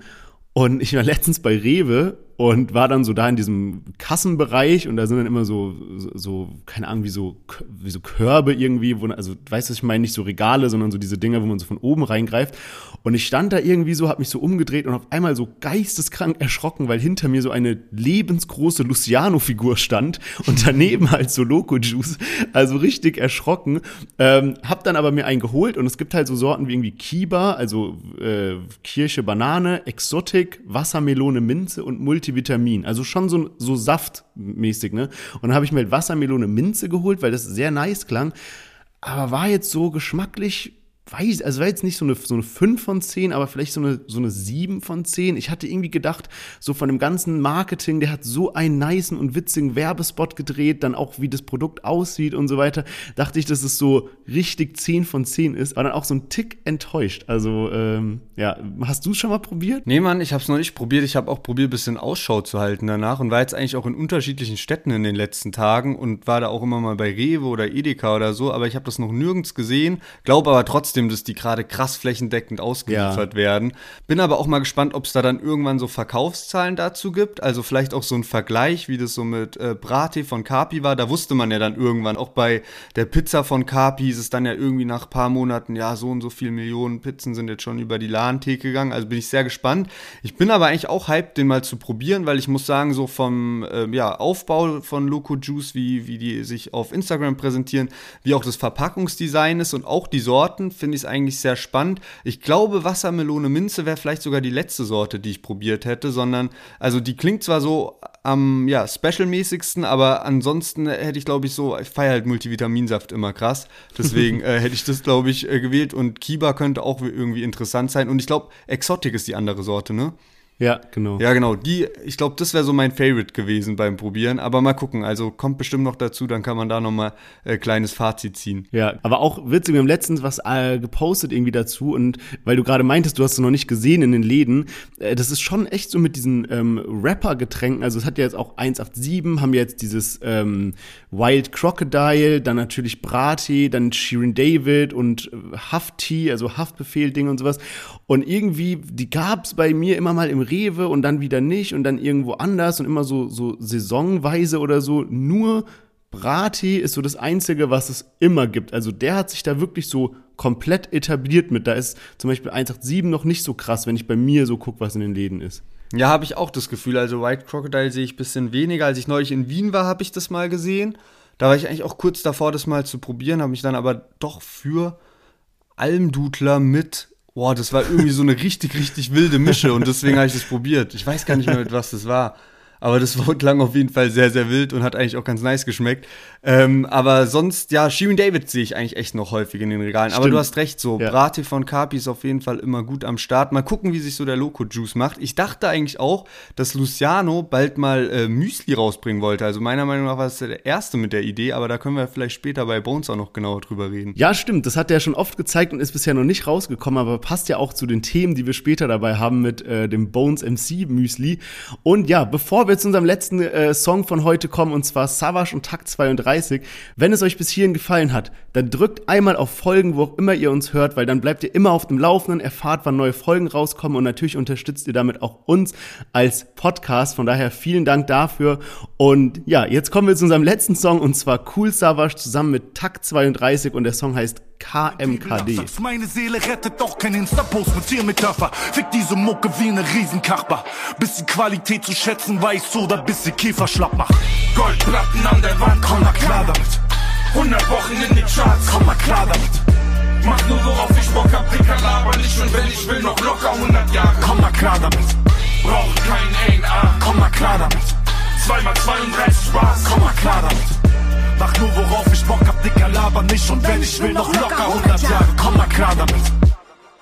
Und ich war letztens bei Rewe und war dann so da in diesem Kassenbereich und da sind dann immer so, so, keine Ahnung, wie so, wie so Körbe irgendwie, wo, also weißt du, ich meine nicht so Regale, sondern so diese Dinger, wo man so von oben reingreift. Und ich stand da irgendwie so, hab mich so umgedreht und auf einmal so geisteskrank erschrocken, weil hinter mir so eine lebensgroße Luciano-Figur stand und daneben halt so Loco-Juice. Also richtig erschrocken. Ähm, hab dann aber mir einen geholt und es gibt halt so Sorten wie irgendwie Kiba, also äh, Kirsche, Banane, Exotic, Wassermelone, Minze und Multi Multivitamin. Also schon so, so saftmäßig, ne? Und dann habe ich mir halt Wassermelone Minze geholt, weil das sehr nice klang. Aber war jetzt so geschmacklich weiß, also war jetzt nicht so eine, so eine 5 von 10, aber vielleicht so eine, so eine 7 von 10. Ich hatte irgendwie gedacht, so von dem ganzen Marketing, der hat so einen niceen und witzigen Werbespot gedreht, dann auch wie das Produkt aussieht und so weiter, dachte ich, dass es so richtig 10 von 10 ist, aber dann auch so ein Tick enttäuscht. Also, ähm, ja, hast du es schon mal probiert?
Nee, Mann, ich habe es noch nicht probiert. Ich habe auch probiert, ein bisschen Ausschau zu halten danach und war jetzt eigentlich auch in unterschiedlichen Städten in den letzten Tagen und war da auch immer mal bei Rewe oder Edeka oder so, aber ich habe das noch nirgends gesehen, glaube aber trotzdem, trotzdem, dass die gerade krass flächendeckend ausgeliefert ja. werden. Bin aber auch mal gespannt, ob es da dann irgendwann so Verkaufszahlen dazu gibt. Also vielleicht auch so ein Vergleich, wie das so mit äh, Brate von Capi war. Da wusste man ja dann irgendwann, auch bei der Pizza von Capi ist es dann ja irgendwie nach ein paar Monaten, ja, so und so viele Millionen Pizzen sind jetzt schon über die Ladentheke gegangen. Also bin ich sehr gespannt. Ich bin aber eigentlich auch hyped, den mal zu probieren, weil ich muss sagen, so vom äh, ja, Aufbau von Loco Juice, wie, wie die sich auf Instagram präsentieren, wie auch das Verpackungsdesign ist und auch die Sorten, finde finde ich es eigentlich sehr spannend. Ich glaube, Wassermelone Minze wäre vielleicht sogar die letzte Sorte, die ich probiert hätte, sondern, also die klingt zwar so am, ja, special-mäßigsten, aber ansonsten hätte ich, glaube ich, so, ich feiere halt Multivitaminsaft immer krass. Deswegen äh, hätte ich das, glaube ich, äh, gewählt und Kiba könnte auch irgendwie interessant sein. Und ich glaube, Exotic ist die andere Sorte, ne?
Ja, genau.
Ja, genau. Die, ich glaube, das wäre so mein Favorite gewesen beim Probieren. Aber mal gucken. Also kommt bestimmt noch dazu, dann kann man da nochmal äh, kleines Fazit ziehen.
Ja, aber auch witzig, wir haben letztens was äh, gepostet irgendwie dazu und weil du gerade meintest, du hast es noch nicht gesehen in den Läden, äh, das ist schon echt so mit diesen ähm, Rapper-Getränken. Also es hat ja jetzt auch 187, haben jetzt dieses ähm, Wild Crocodile, dann natürlich Brati, dann Shirin David und äh, Hafti, also Haftbefehl-Ding und sowas. Und irgendwie, die gab's bei mir immer mal im Rewe und dann wieder nicht und dann irgendwo anders und immer so, so saisonweise oder so. Nur Brati ist so das Einzige, was es immer gibt. Also der hat sich da wirklich so komplett etabliert mit. Da ist zum Beispiel 187 noch nicht so krass, wenn ich bei mir so gucke, was in den Läden ist.
Ja, habe ich auch das Gefühl. Also White Crocodile sehe ich ein bisschen weniger. Als ich neulich in Wien war, habe ich das mal gesehen. Da war ich eigentlich auch kurz davor, das mal zu probieren, habe mich dann aber doch für Almdudler mit boah, das war irgendwie so eine richtig, richtig wilde Mische und deswegen habe ich das probiert. Ich weiß gar nicht mehr, mit was das war. Aber das klang auf jeden Fall sehr, sehr wild und hat eigentlich auch ganz nice geschmeckt. Ähm, aber sonst, ja, Shirin David sehe ich eigentlich echt noch häufig in den Regalen. Stimmt. Aber du hast recht, so ja. Brate von Carpi ist auf jeden Fall immer gut am Start. Mal gucken, wie sich so der Loco Juice macht. Ich dachte eigentlich auch, dass Luciano bald mal äh, Müsli rausbringen wollte. Also meiner Meinung nach war es der Erste mit der Idee, aber da können wir vielleicht später bei Bones auch noch genauer drüber reden.
Ja, stimmt. Das hat er schon oft gezeigt und ist bisher noch nicht rausgekommen, aber passt ja auch zu den Themen, die wir später dabei haben mit äh, dem Bones MC Müsli. Und ja, bevor wir zu unserem letzten äh, Song von heute kommen, und zwar Savage und Takt 32. Wenn es euch bis hierhin gefallen hat, dann drückt einmal auf Folgen, wo auch immer ihr uns hört, weil dann bleibt ihr immer auf dem Laufenden, erfahrt, wann neue Folgen rauskommen und natürlich unterstützt ihr damit auch uns als Podcast. Von daher vielen Dank dafür. Und ja, jetzt kommen wir zu unserem letzten Song und zwar Cool Savage zusammen mit Takt 32 und der Song heißt KMKD.
Meine Seele rettet doch kein Insta-Post mit Tiermetapher. Fick diese Mucke wie eine Riesenkachbar. Bisschen Qualität zu schätzen, weiß oder bis sie Käfer schlapp macht. Goldplatten an der Wand, komm mal klar damit. 100 Wochen in den Charts, komm mal klar damit. Mach nur worauf ich Bock hab, Dicker laber nicht und wenn ich will noch locker 100 Jahre. Komm mal klar damit. Brauch kein A, komm mal klar damit. 2 mal 32 Spaß, komm mal klar damit. Mach nur worauf ich Bock hab, Dicker, laber nicht. Und wenn ich will, noch locker 100 Jahre, komm mal klar damit.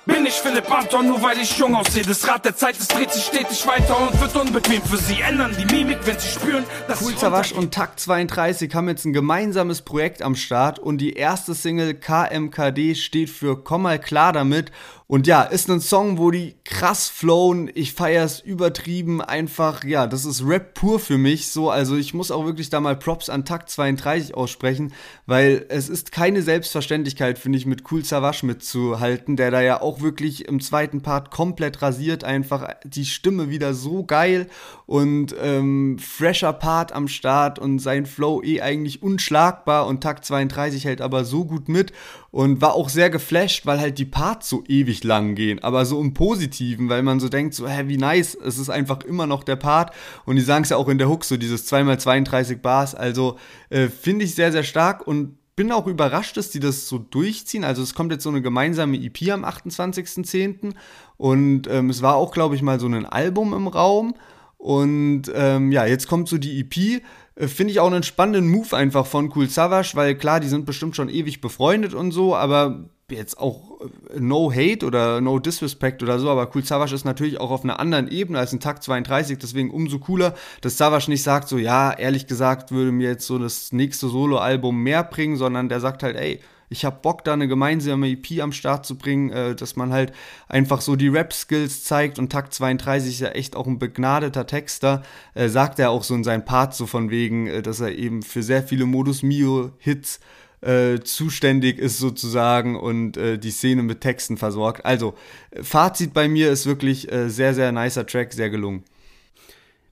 Bin ich Philipp Anton, nur weil ich jung aussehe. Das Rad der Zeit, es dreht sich stetig weiter und wird unbequem für sie. Ändern die Mimik, wenn sie spüren, dass
Cool Wasch und Takt 32 haben jetzt ein gemeinsames Projekt am Start. Und die erste Single KMKD steht für Komm mal klar damit und ja, ist ein Song, wo die krass flowen. Ich feier's übertrieben. Einfach, ja, das ist Rap pur für mich. So, also ich muss auch wirklich da mal Props an Takt 32 aussprechen, weil es ist keine Selbstverständlichkeit, finde ich, mit Cool Savage mitzuhalten, der da ja auch wirklich im zweiten Part komplett rasiert. Einfach die Stimme wieder so geil und ähm, fresher Part am Start und sein Flow eh eigentlich unschlagbar und Takt 32 hält aber so gut mit und war auch sehr geflasht, weil halt die Parts so ewig lang gehen, aber so im Positiven, weil man so denkt, so, hä, wie nice, es ist einfach immer noch der Part und die sagen es ja auch in der Hook, so dieses 2x32 Bars, also äh, finde ich sehr, sehr stark und bin auch überrascht, dass die das so durchziehen. Also es kommt jetzt so eine gemeinsame EP am 28.10. Und ähm, es war auch, glaube ich, mal so ein Album im Raum. Und ähm, ja, jetzt kommt so die EP. Äh, finde ich auch einen spannenden Move einfach von Cool Savage, weil klar, die sind bestimmt schon ewig befreundet und so, aber jetzt auch äh, no hate oder no disrespect oder so, aber Cool Savage ist natürlich auch auf einer anderen Ebene als ein Takt 32, deswegen umso cooler, dass Savage nicht sagt so, ja, ehrlich gesagt würde mir jetzt so das nächste Soloalbum mehr bringen, sondern der sagt halt, ey, ich habe Bock, da eine gemeinsame EP am Start zu bringen, äh, dass man halt einfach so die Rap-Skills zeigt und Takt 32 ist ja echt auch ein begnadeter Texter, äh, sagt er auch so in seinen Parts so von wegen, äh, dass er eben für sehr viele Modus Mio-Hits äh, zuständig ist sozusagen und äh, die Szene mit Texten versorgt. Also, Fazit bei mir ist wirklich äh, sehr, sehr nicer Track, sehr gelungen.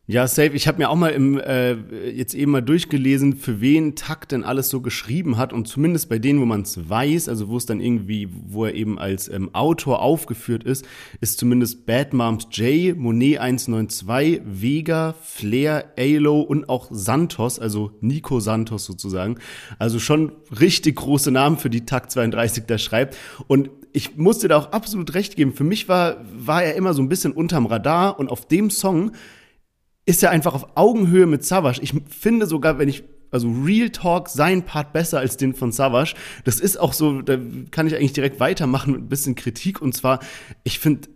Ja, safe. Ich habe mir auch mal im, äh, jetzt eben mal durchgelesen, für wen Takt denn alles so geschrieben hat. Und zumindest bei denen, wo man es weiß, also wo es dann irgendwie, wo er eben als ähm, Autor aufgeführt ist, ist zumindest Bad Moms J, Monet 192, Vega, Flair, Alo und auch Santos, also Nico Santos sozusagen. Also schon richtig große Namen für die Takt 32 da schreibt. Und ich musste da auch absolut recht geben. Für mich war, war er immer so ein bisschen unterm Radar und auf dem Song ist er einfach auf Augenhöhe mit Savage. Ich finde sogar, wenn ich also Real Talk sein Part besser als den von Savage. Das ist auch so, da kann ich eigentlich direkt weitermachen mit ein bisschen Kritik. Und zwar, ich finde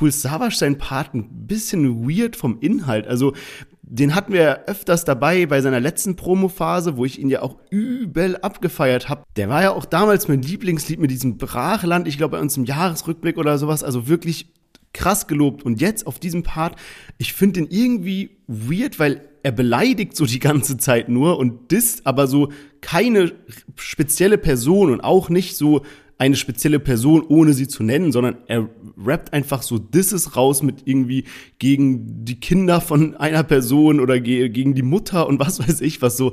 Cool Savage sein Part ein bisschen weird vom Inhalt. Also, den hatten wir öfters dabei bei seiner letzten Promo-Phase, wo ich ihn ja auch übel abgefeiert habe. Der war ja auch damals mein Lieblingslied mit diesem Brachland, ich glaube bei uns im Jahresrückblick oder sowas. Also wirklich krass gelobt. Und jetzt auf diesem Part, ich finde den irgendwie weird, weil er beleidigt so die ganze Zeit nur und disst aber so keine spezielle Person und auch nicht so eine spezielle Person, ohne sie zu nennen, sondern er rappt einfach so Disses raus mit irgendwie gegen die Kinder von einer Person oder gegen die Mutter und was weiß ich, was so,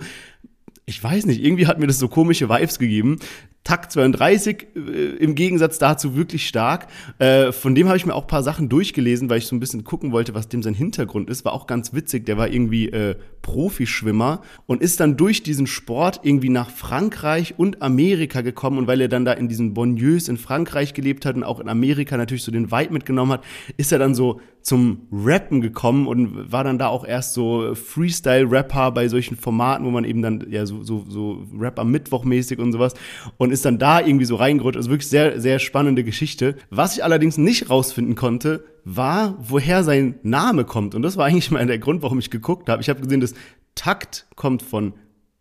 ich weiß nicht, irgendwie hat mir das so komische Vibes gegeben. Takt 32 äh, im Gegensatz dazu wirklich stark. Äh, von dem habe ich mir auch ein paar Sachen durchgelesen, weil ich so ein bisschen gucken wollte, was dem sein Hintergrund ist. War auch ganz witzig. Der war irgendwie äh, Profischwimmer und ist dann durch diesen Sport irgendwie nach Frankreich und Amerika gekommen. Und weil er dann da in diesen Bonnieus in Frankreich gelebt hat und auch in Amerika natürlich so den Vibe mitgenommen hat, ist er dann so zum Rappen gekommen und war dann da auch erst so Freestyle-Rapper bei solchen Formaten, wo man eben dann ja so, so, so Rap am Mittwoch mäßig und sowas und ist dann da irgendwie so reingerutscht. Also wirklich sehr, sehr spannende Geschichte. Was ich allerdings nicht rausfinden konnte, war, woher sein Name kommt. Und das war eigentlich mal der Grund, warum ich geguckt habe. Ich habe gesehen, dass Takt kommt von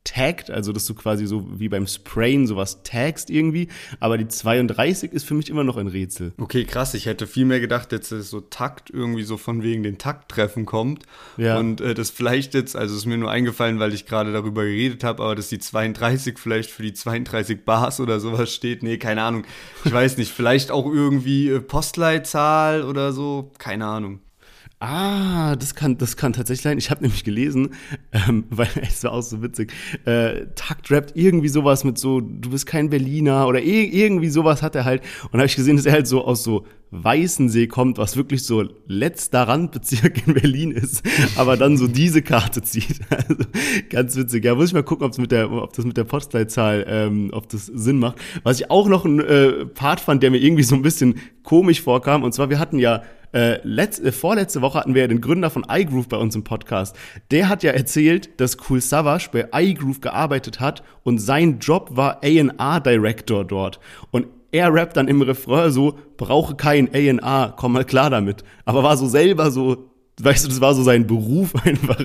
tagged, also dass du quasi so wie beim Sprayen sowas tagst irgendwie, aber die 32 ist für mich immer noch ein Rätsel.
Okay, krass, ich hätte viel mehr gedacht, dass es so Takt irgendwie so von wegen den Takttreffen kommt.
Ja.
und äh, das vielleicht jetzt, also ist mir nur eingefallen, weil ich gerade darüber geredet habe, aber dass die 32 vielleicht für die 32 Bars oder sowas steht, nee, keine Ahnung, ich weiß nicht, vielleicht auch irgendwie äh, Postleitzahl oder so, keine Ahnung.
Ah, das kann, das kann tatsächlich sein. Ich habe nämlich gelesen, ähm, weil es war auch so witzig. Äh, Takt rappt irgendwie sowas mit so, du bist kein Berliner oder ir irgendwie sowas hat er halt. Und habe ich gesehen, dass er halt so aus so Weißensee kommt, was wirklich so letzter Randbezirk in Berlin ist, aber dann so diese Karte zieht. Also, ganz witzig. Ja, muss ich mal gucken, ob's mit der, ob das mit der Postleitzahl, ähm, ob das Sinn macht. Was ich auch noch ein äh, Part fand, der mir irgendwie so ein bisschen komisch vorkam, und zwar wir hatten ja äh, letz, äh, vorletzte Woche hatten wir ja den Gründer von iGroove bei uns im Podcast. Der hat ja erzählt, dass Cool Savage bei iGroove gearbeitet hat und sein Job war A&R Director dort. Und er rappt dann im Refrain so, brauche kein A&R, komm mal klar damit. Aber war so selber so, weißt du, das war so sein Beruf einfach.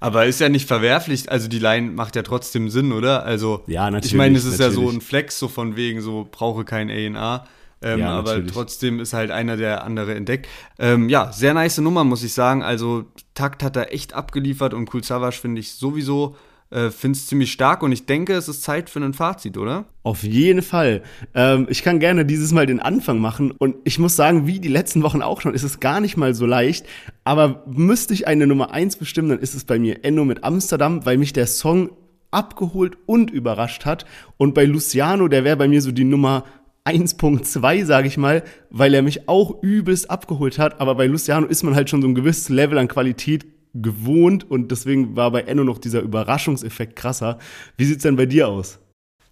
Aber ist ja nicht verwerflich, also die Line macht ja trotzdem Sinn, oder? Also,
Ja, natürlich,
Ich meine, es ist ja so
natürlich.
ein Flex, so von wegen, so brauche kein A&R. Ähm,
Ja,
aber
natürlich.
trotzdem ist halt einer der andere entdeckt. Ähm, ja, sehr nice Nummer, muss ich sagen. Also, Takt hat er echt abgeliefert und Cool Savage finde ich sowieso, äh, finde es ziemlich stark und ich denke, es ist Zeit für ein Fazit, oder?
Auf jeden Fall. Ähm, ich kann gerne dieses Mal den Anfang machen. Und ich muss sagen, wie die letzten Wochen auch schon, ist es gar nicht mal so leicht. Aber müsste ich eine Nummer eins bestimmen, dann ist es bei mir Enno mit Amsterdam, weil mich der Song abgeholt und überrascht hat. Und bei Luciano, der wäre bei mir so die Nummer 1.2, sage ich mal, weil er mich auch übelst abgeholt hat. Aber bei Luciano ist man halt schon so ein gewisses Level an Qualität gewohnt und deswegen war bei Enno noch dieser Überraschungseffekt krasser. Wie sieht's denn bei dir aus?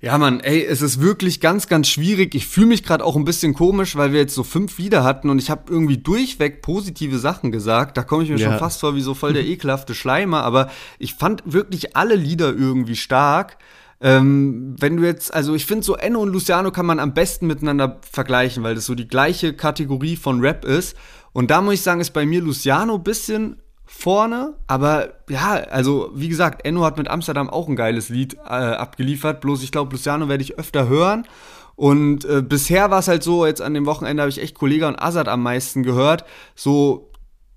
Ja, Mann, ey, es ist wirklich ganz, ganz schwierig. Ich fühle mich gerade auch ein bisschen komisch, weil wir jetzt so fünf Lieder hatten und ich habe irgendwie durchweg positive Sachen gesagt. Da komme ich mir
Ja.
schon fast vor wie so voll der ekelhafte Schleimer, aber ich fand wirklich alle Lieder irgendwie stark. Ähm, wenn du jetzt, also ich finde so Enno und Luciano kann man am besten miteinander vergleichen, weil das so die gleiche Kategorie von Rap ist. Und da muss ich sagen, ist bei mir Luciano bisschen vorne, aber ja, also wie gesagt, Enno hat mit Amsterdam auch ein geiles Lied äh, abgeliefert, bloß ich glaube, Luciano werde ich öfter hören. Und äh, bisher war es halt so, jetzt an dem Wochenende habe ich echt Kollega und Azad am meisten gehört. So,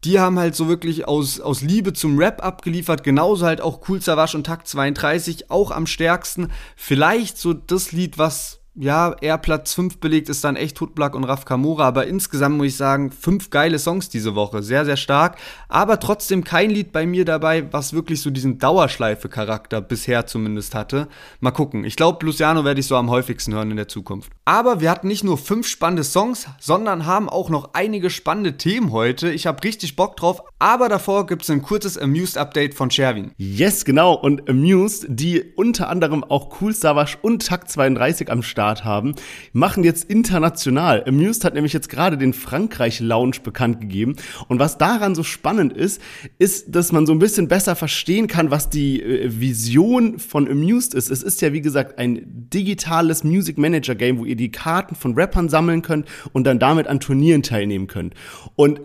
die haben halt so wirklich aus, aus Liebe zum Rap abgeliefert, genauso halt auch Cool Savage und Takt 32, auch am stärksten. Vielleicht so das Lied, was ja eher Platz 5 belegt, ist dann echt Hutblack und Raf Kamora, aber insgesamt muss ich sagen, fünf geile Songs diese Woche, sehr, sehr stark, aber trotzdem kein Lied bei mir dabei, was wirklich so diesen Dauerschleife-Charakter bisher zumindest hatte. Mal gucken, ich glaube, Luciano werde ich so am häufigsten hören in der Zukunft. Aber wir hatten nicht nur fünf spannende Songs, sondern haben auch noch einige spannende Themen heute. Ich habe richtig Bock drauf, aber davor gibt es ein kurzes Amused-Update von Sherwin.
Yes, genau. Und Amused, die unter anderem auch Cool Savage und Takt 32 am Start haben, machen jetzt international. Amused hat nämlich jetzt gerade den Frankreich-Lounge bekannt gegeben. Und was daran so spannend ist, ist, dass man so ein bisschen besser verstehen kann, was die äh, Vision von Amused ist. Es ist ja, wie gesagt, ein digitales Music Manager Game, wo ihr die Karten von Rappern sammeln könnt und dann damit an Turnieren teilnehmen könnt. Und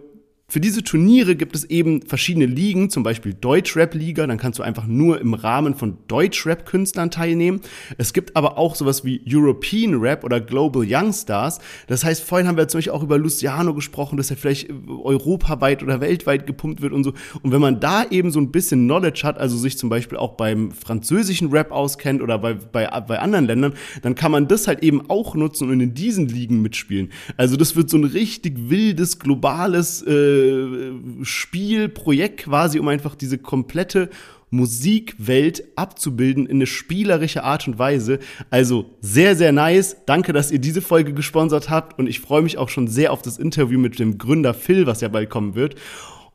für diese Turniere gibt es eben verschiedene Ligen, zum Beispiel Deutschrap-Liga, dann kannst du einfach nur im Rahmen von Deutschrap-Künstlern teilnehmen. Es gibt aber auch sowas wie European Rap oder Global Youngstars. Das heißt, vorhin haben wir zum Beispiel auch über Luciano gesprochen, dass er vielleicht europaweit oder weltweit gepumpt wird und so. Und wenn man da eben so ein bisschen Knowledge hat, also sich zum Beispiel auch beim französischen Rap auskennt oder bei, bei, bei anderen Ländern, dann kann man das halt eben auch nutzen und in diesen Ligen mitspielen. Also das wird so ein richtig wildes, globales äh, Spiel, Projekt quasi, um einfach diese komplette Musikwelt abzubilden in eine spielerische Art und Weise. Also sehr, sehr nice. Danke, dass ihr diese Folge gesponsert habt und ich freue mich auch schon sehr auf das Interview mit dem Gründer Phil, was ja bald kommen wird.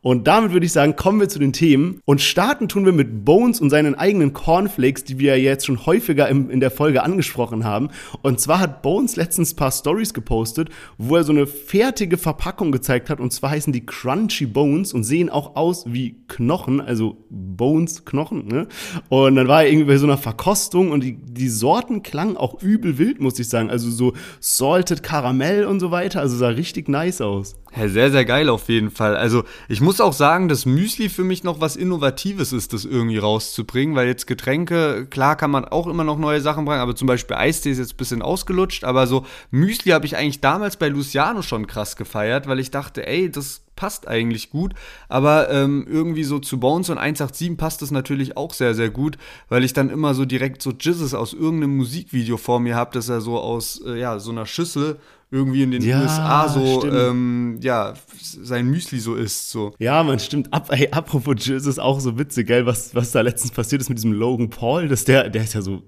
Und damit würde ich sagen, kommen wir zu den Themen. Und starten tun wir mit Bones und seinen eigenen Cornflakes, die wir ja jetzt schon häufiger im, in der Folge angesprochen haben. Und zwar hat Bones letztens ein paar Stories gepostet, wo er so eine fertige Verpackung gezeigt hat. Und zwar heißen die Crunchy Bones und sehen auch aus wie Knochen, also Bones, Knochen. Ne? Und dann war er irgendwie bei so einer Verkostung und die, die Sorten klangen auch übel wild, muss ich sagen. Also so Salted Karamell und so weiter. Also sah richtig nice aus.
Ja, sehr, sehr geil auf jeden Fall. Also ich muss auch sagen, dass Müsli für mich noch was Innovatives ist, das irgendwie rauszubringen, weil jetzt Getränke, klar kann man auch immer noch neue Sachen bringen, aber zum Beispiel Eistee ist jetzt ein bisschen ausgelutscht, aber so Müsli habe ich eigentlich damals bei Luciano schon krass gefeiert, weil ich dachte, ey, das passt eigentlich gut, aber ähm, irgendwie so zu Bones und 187 passt das natürlich auch sehr, sehr gut, weil ich dann immer so direkt so Jizzes aus irgendeinem Musikvideo vor mir habe, dass er so aus äh, ja, so einer Schüssel irgendwie in den ja, USA so, ähm, ja, sein Müsli so isst. So.
Ja, man stimmt. Ab, hey, apropos Jizz ist auch so witzig, gell, was, was da letztens passiert ist mit diesem Logan Paul, dass der, der ist ja so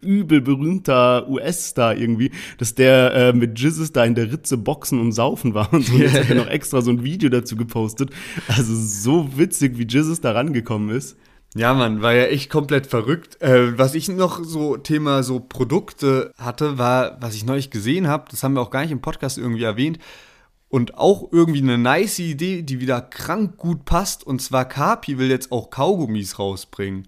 übel berühmter US-Star irgendwie, dass der äh, mit Jizzes da in der Ritze boxen und saufen war und so. Yeah. Jetzt hat er noch extra so ein Video dazu gepostet. Also so witzig, wie Jizzes da rangekommen ist.
Ja, Mann, war ja echt komplett verrückt. Äh, was ich noch so Thema so Produkte hatte, war, was ich neulich gesehen habe, das haben wir auch gar nicht im Podcast irgendwie erwähnt, und auch irgendwie eine nice Idee, die wieder krank gut passt. Und zwar Kapi will jetzt auch Kaugummis rausbringen.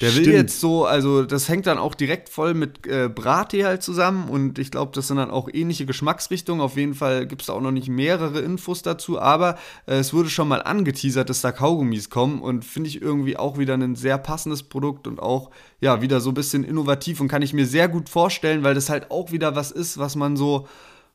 Der Stimmt. will jetzt so, also das hängt dann auch direkt voll mit äh, Brattee halt zusammen und ich glaube, das sind dann auch ähnliche Geschmacksrichtungen. Auf jeden Fall gibt es da auch noch nicht mehrere Infos dazu, aber äh, es wurde schon mal angeteasert, dass da Kaugummis kommen und finde ich irgendwie auch wieder ein sehr passendes Produkt und auch ja wieder so ein bisschen innovativ und kann ich mir sehr gut vorstellen, weil das halt auch wieder was ist, was man so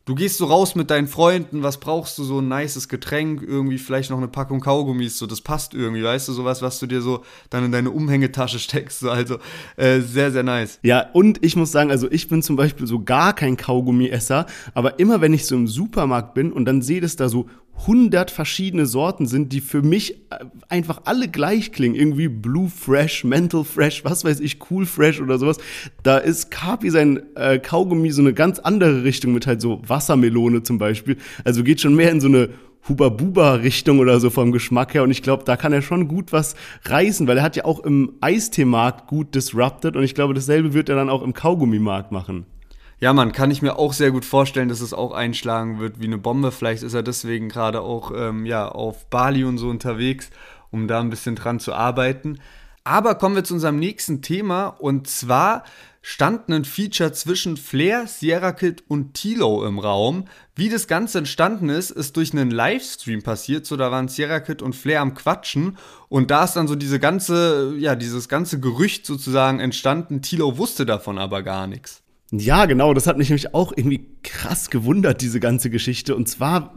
du gehst so raus mit deinen Freunden, was brauchst du, so ein nices Getränk, irgendwie vielleicht noch eine Packung Kaugummis, so das passt irgendwie, weißt du, sowas, was du dir so dann in deine Umhängetasche steckst, so, also äh, sehr, sehr nice.
Ja, und ich muss sagen, also ich bin zum Beispiel so gar kein Kaugummiesser, aber immer wenn ich so im Supermarkt bin und dann sehe das da so 100 verschiedene Sorten sind, die für mich äh, einfach alle gleich klingen. Irgendwie Blue Fresh, Mental Fresh, was weiß ich, Cool Fresh oder sowas. Da ist Kapi sein äh, Kaugummi so eine ganz andere Richtung mit halt so Wassermelone zum Beispiel. Also geht schon mehr in so eine Huba-Buba-Richtung oder so vom Geschmack her. Und ich glaube, da kann er schon gut was reißen, weil er hat ja auch im Eisteemarkt gut disrupted. Und ich glaube, dasselbe wird er dann auch im Kaugummimarkt machen.
Ja, man kann ich mir auch sehr gut vorstellen, dass es auch einschlagen wird wie eine Bombe. Vielleicht ist er deswegen gerade auch ähm, ja, auf Bali und so unterwegs, um da ein bisschen dran zu arbeiten. Aber kommen wir zu unserem nächsten Thema und zwar stand ein Feature zwischen Flair, Sierra Kid und Tilo im Raum. Wie das Ganze entstanden ist, ist durch einen Livestream passiert. So, da waren Sierra Kid und Flair am Quatschen. Und da ist dann so diese ganze, ja, dieses ganze Gerücht sozusagen entstanden. Tilo wusste davon aber gar nichts.
Ja, genau, das hat mich nämlich auch irgendwie krass gewundert, diese ganze Geschichte. Und zwar,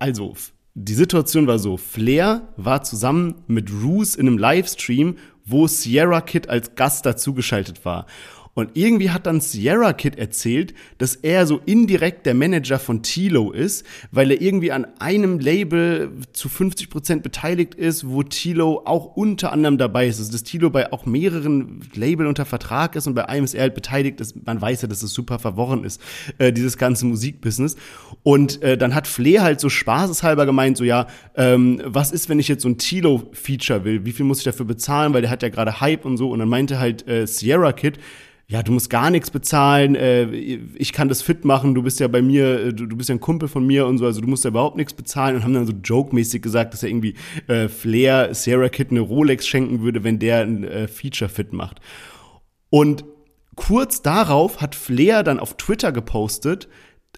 also, die Situation war so, Flair war zusammen mit Roos in einem Livestream, wo Sierra Kid als Gast dazugeschaltet war. Und irgendwie hat dann Sierra Kid erzählt, dass er so indirekt der Manager von Tilo ist, weil er irgendwie an einem Label zu 50 Prozent beteiligt ist, wo Tilo auch unter anderem dabei ist. Also dass Tilo bei auch mehreren Label unter Vertrag ist und bei einem ist er halt beteiligt ist. Man weiß ja, dass es super verworren ist, äh, dieses ganze Musikbusiness. Und äh, dann hat Flair halt so spaßeshalber gemeint, so ja, ähm, was ist, wenn ich jetzt so ein Tilo-Feature will? Wie viel muss ich dafür bezahlen? Weil der hat ja gerade Hype und so. Und dann meinte halt äh, Sierra Kid, ja, du musst gar nichts bezahlen, äh, ich kann das fit machen, du bist ja bei mir, äh, du, du, bist ja ein Kumpel von mir und so, also du musst ja überhaupt nichts bezahlen und haben dann so joke-mäßig gesagt, dass er irgendwie äh, Flair Sarah Kid eine Rolex schenken würde, wenn der ein äh, Feature fit macht. Und kurz darauf hat Flair dann auf Twitter gepostet,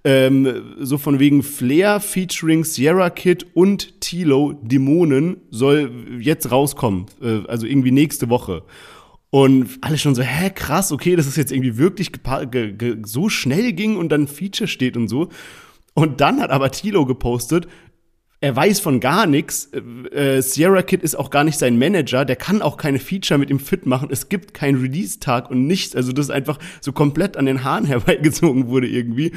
ähm, so von wegen Flair featuring Sierra Kid und Tilo Dämonen soll jetzt rauskommen, äh, also irgendwie nächste Woche. Und alle schon so, hä, krass, okay, dass es jetzt irgendwie wirklich so schnell ging und dann Feature steht und so. Und dann hat aber Tilo gepostet, er weiß von gar nichts. Äh, Sierra Kid ist auch gar nicht sein Manager. Der kann auch keine Feature mit ihm fit machen. Es gibt keinen Release-Tag und nichts. Also das ist einfach so komplett an den Haaren herbeigezogen wurde irgendwie.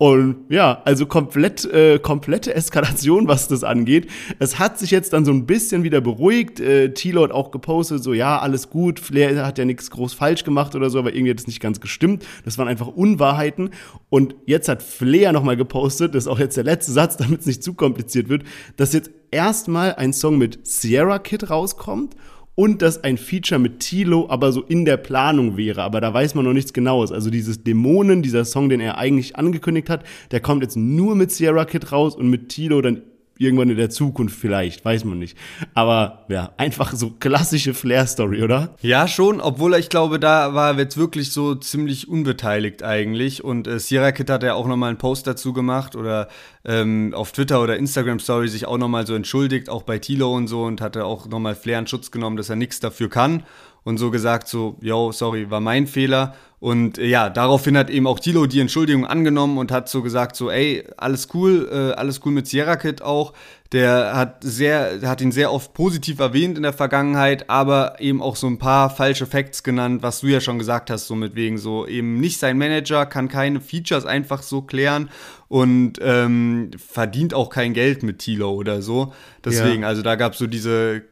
Und ja, also komplett, äh, komplette Eskalation, was das angeht. Es hat sich jetzt dann so ein bisschen wieder beruhigt. Äh, Tilo hat auch gepostet, so ja, alles gut, Flair hat ja nichts groß falsch gemacht oder so, aber irgendwie hat es nicht ganz gestimmt. Das waren einfach Unwahrheiten. Und jetzt hat Flair nochmal gepostet, das ist auch jetzt der letzte Satz, damit es nicht zu kompliziert wird, dass jetzt erstmal ein Song mit Sierra Kid rauskommt und dass ein Feature mit Tilo aber so in der Planung wäre. Aber da weiß man noch nichts Genaues. Also dieses Dämonen, dieser Song, den er eigentlich angekündigt hat, der kommt jetzt nur mit Sierra Kid raus und mit Tilo dann irgendwann in der Zukunft vielleicht, weiß man nicht. Aber ja, einfach so klassische Flair-Story, oder?
Ja, schon, obwohl ich glaube, da war er jetzt wirklich so ziemlich unbeteiligt eigentlich. Und äh, Sierra Kid hat ja auch nochmal einen Post dazu gemacht oder ähm, auf Twitter oder Instagram Story sich auch nochmal so entschuldigt, auch bei Tilo und so und hatte auch nochmal Flair in Schutz genommen, dass er nichts dafür kann und so gesagt, so, yo, sorry, war mein Fehler. Und äh, ja, daraufhin hat eben auch Tilo die Entschuldigung angenommen und hat so gesagt, so, ey, alles cool, äh, alles cool mit Sierra Kid auch. Der hat sehr, hat ihn sehr oft positiv erwähnt in der Vergangenheit, aber eben auch so ein paar falsche Facts genannt, was du ja schon gesagt hast, so mit wegen so eben nicht sein Manager, kann keine Features einfach so klären und ähm, verdient auch kein Geld mit Tilo oder so. Deswegen, ja. also da gab es so diese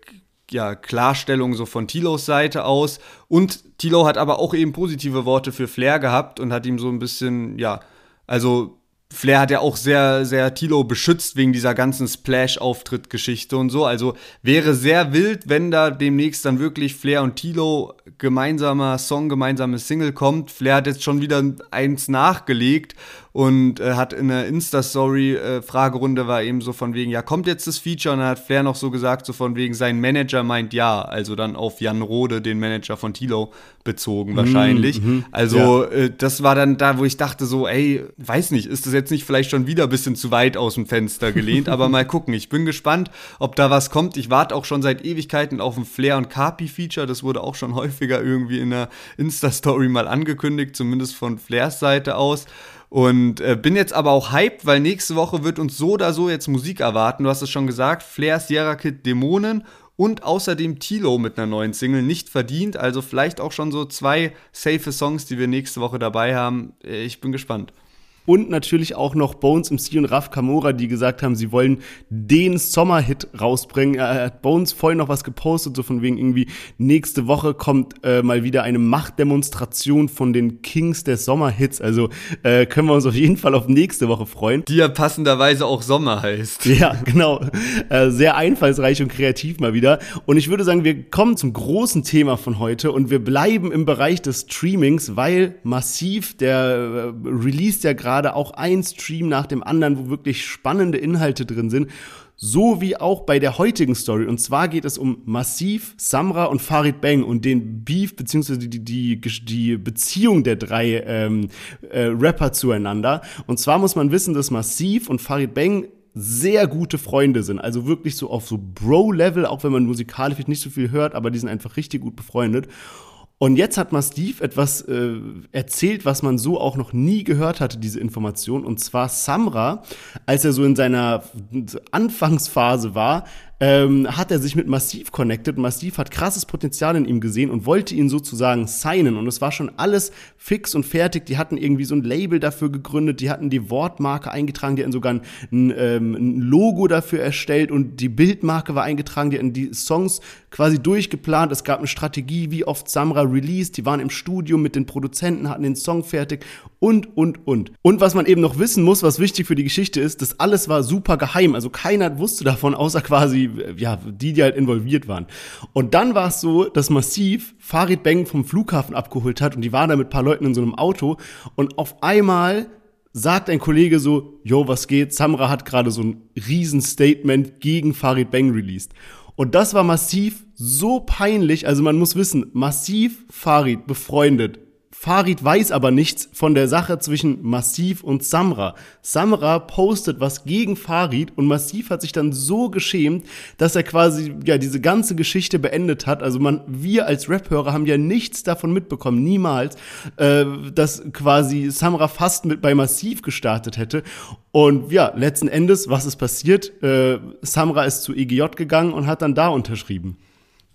ja, Klarstellung so von Tilos Seite aus. Und Tilo hat aber auch eben positive Worte für Flair gehabt und hat ihm so ein bisschen, ja, also Flair hat ja auch sehr, sehr Tilo beschützt wegen dieser ganzen Splash-Auftritt-Geschichte und so. Also wäre sehr wild, wenn da demnächst dann wirklich Flair und Tilo gemeinsamer Song, gemeinsames Single kommt. Flair hat jetzt schon wieder eins nachgelegt und äh, hat in der Insta-Story-Fragerunde äh, war eben so von wegen, ja, kommt jetzt das Feature? Und dann hat Flair noch so gesagt, so von wegen, sein Manager meint ja. Also dann auf Jan Rode, den Manager von Tilo, bezogen wahrscheinlich. Mhm, mhm. also ja. äh, das war dann da, wo ich dachte so, ey, weiß nicht, ist das jetzt nicht vielleicht schon wieder ein bisschen zu weit aus dem Fenster gelehnt? aber mal gucken. Ich bin gespannt, ob da was kommt. Ich warte auch schon seit Ewigkeiten auf ein Flair und Carpi-Feature. Das wurde auch schon häufiger irgendwie in der Insta-Story mal angekündigt, zumindest von Flairs Seite aus. Und äh, bin jetzt aber auch hyped, weil nächste Woche wird uns so oder so jetzt Musik erwarten. Du hast es schon gesagt, Flair, Sierra Kid, Dämonen und außerdem Tilo mit einer neuen Single nicht verdient. Also vielleicht auch schon so zwei safe Songs, die wir nächste Woche dabei haben. Äh, ich bin gespannt
und natürlich auch noch Bones MC und Raf Kamora, die gesagt haben, sie wollen den Sommerhit rausbringen. Er hat Bones vorhin noch was gepostet, so von wegen irgendwie, nächste Woche kommt äh, mal wieder eine Machtdemonstration von den Kings der Sommerhits. Also äh, können wir uns auf jeden Fall auf nächste Woche freuen.
Die ja passenderweise auch Sommer heißt.
Ja, genau. Äh, sehr einfallsreich und kreativ mal wieder. Und ich würde sagen, wir kommen zum großen Thema von heute und wir bleiben im Bereich des Streamings, weil massiv, der äh, released ja gerade gerade auch ein Stream nach dem anderen, wo wirklich spannende Inhalte drin sind. So wie auch bei der heutigen Story. Und zwar geht es um Massiv, Samra und Farid Bang und den Beef beziehungsweise die, die, die Beziehung der drei ähm, äh, Rapper zueinander. Und zwar muss man wissen, dass Massiv und Farid Bang sehr gute Freunde sind. Also wirklich so auf so Bro-Level, auch wenn man musikalisch nicht so viel hört, aber die sind einfach richtig gut befreundet. Und jetzt hat Steve etwas äh, erzählt, was man so auch noch nie gehört hatte, diese Information. Und zwar Samra, als er so in seiner Anfangsphase war, ähm, hat er sich mit Massiv connected. Massiv hat krasses Potenzial in ihm gesehen und wollte ihn sozusagen signen. Und es war schon alles fix und fertig. Die hatten irgendwie so ein Label dafür gegründet, die hatten die Wortmarke eingetragen, die hatten sogar ein, ein, ähm, ein Logo dafür erstellt und die Bildmarke war eingetragen, die hatten die Songs quasi durchgeplant. Es gab eine Strategie, wie oft Samra released. Die waren im Studio mit den Produzenten, hatten den Song fertig und, und, und. Und was man eben noch wissen muss, was wichtig für die Geschichte ist, das alles war super geheim. Also keiner wusste davon, außer quasi, ja, die, die halt involviert waren. Und dann war es so, dass Massiv Farid Bang vom Flughafen abgeholt hat und die waren da mit ein paar Leuten in so einem Auto und auf einmal sagt ein Kollege so, yo, was geht? Samra hat gerade so ein Riesenstatement gegen Farid Bang released. Und das war massiv so peinlich. Also man muss wissen, massiv Farid befreundet Farid weiß aber nichts von der Sache zwischen Massiv und Samra. Samra postet was gegen Farid und Massiv hat sich dann so geschämt, dass er quasi ja diese ganze Geschichte beendet hat. Also man, wir als Rap-Hörer haben ja nichts davon mitbekommen, niemals, äh, dass quasi Samra fast mit bei Massiv gestartet hätte. Und ja, letzten Endes, was ist passiert? Äh, Samra ist zu EGJ gegangen und hat dann da unterschrieben.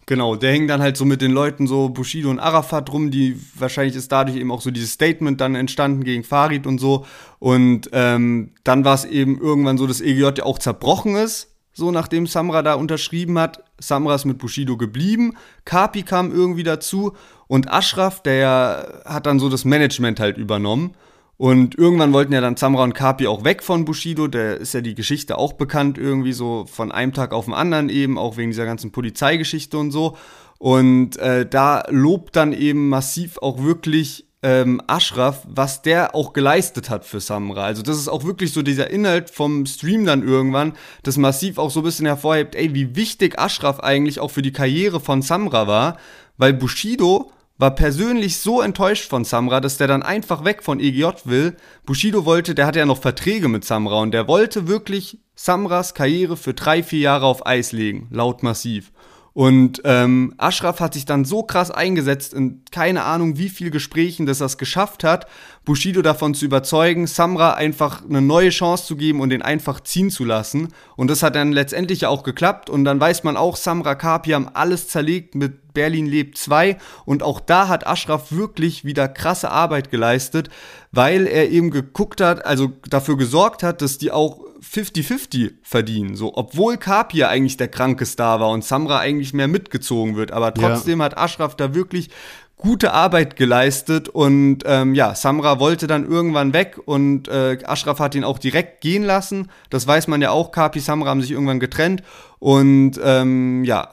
Genau, der hing dann halt so mit den Leuten so Bushido und Arafat rum, die wahrscheinlich ist dadurch eben auch so dieses Statement dann entstanden gegen Farid und so. Und ähm, dann war es eben irgendwann so, dass EGJ ja auch zerbrochen ist, so nachdem Samra da unterschrieben hat. Samra ist mit Bushido geblieben, Kapi kam irgendwie dazu und Ashraf, der hat dann so das Management halt übernommen. Und irgendwann wollten ja dann Samra und Kapi auch weg von Bushido. Der ist ja die Geschichte auch bekannt, irgendwie so von einem Tag auf den anderen eben, auch wegen dieser ganzen Polizeigeschichte und so. Und äh, da lobt dann eben massiv auch wirklich ähm, Ashraf, was der auch geleistet hat für Samra. Also das ist auch wirklich so dieser Inhalt vom Stream dann irgendwann, das massiv auch so ein bisschen hervorhebt, ey, wie wichtig Ashraf eigentlich auch für die Karriere von Samra war, weil Bushido war persönlich so enttäuscht von Samra, dass der dann einfach weg von EGJ will. Bushido wollte, der hatte ja noch Verträge mit Samra und der wollte wirklich Samras Karriere für drei, vier Jahre auf Eis legen, laut massiv. Und ähm, Ashraf hat sich dann so krass eingesetzt in keine Ahnung wie viel Gesprächen, dass er es geschafft hat, Bushido davon zu überzeugen, Samra einfach eine neue Chance zu geben und den einfach ziehen zu lassen. Und das hat dann letztendlich ja auch geklappt. Und dann weiß man auch, Samra Kapi haben alles zerlegt mit Berlin lebt 2. Und auch da hat Ashraf wirklich wieder krasse Arbeit geleistet, weil er eben geguckt hat, also dafür gesorgt hat, dass die auch 50-50 verdienen. So, obwohl Kapia eigentlich der kranke Star war und Samra eigentlich mehr mitgezogen wird. Aber trotzdem ja. hat Ashraf da wirklich gute Arbeit geleistet und ähm, ja, Samra wollte dann irgendwann weg und äh, Ashraf hat ihn auch direkt gehen lassen. Das weiß man ja auch. Kapi, Samra haben sich irgendwann getrennt und ähm, ja,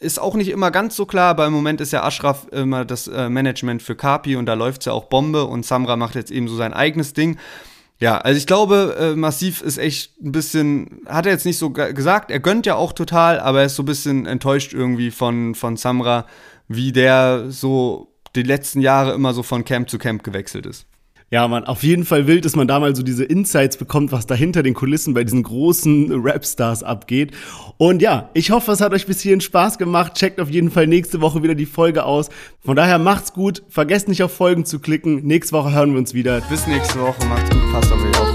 ist auch nicht immer ganz so klar, aber im Moment ist ja Ashraf immer das äh, Management für Kapi und da läuft es ja auch Bombe und Samra macht jetzt eben so sein eigenes Ding. Ja, also ich glaube, äh, Massiv ist echt ein bisschen, hat er jetzt nicht so gesagt, er gönnt ja auch total, aber er ist so ein bisschen enttäuscht irgendwie von, von Samra, wie der so die letzten Jahre immer so von Camp zu Camp gewechselt ist.
Ja, man, auf jeden Fall wild, dass man da mal so diese Insights bekommt, was da hinter den Kulissen bei diesen großen Rapstars abgeht. Und ja, ich hoffe, es hat euch bis hierhin Spaß gemacht. Checkt auf jeden Fall nächste Woche wieder die Folge aus. Von daher macht's gut. Vergesst nicht auf Folgen zu klicken. Nächste Woche hören wir uns wieder.
Bis nächste Woche. Macht's gut. Passt auf euch auf.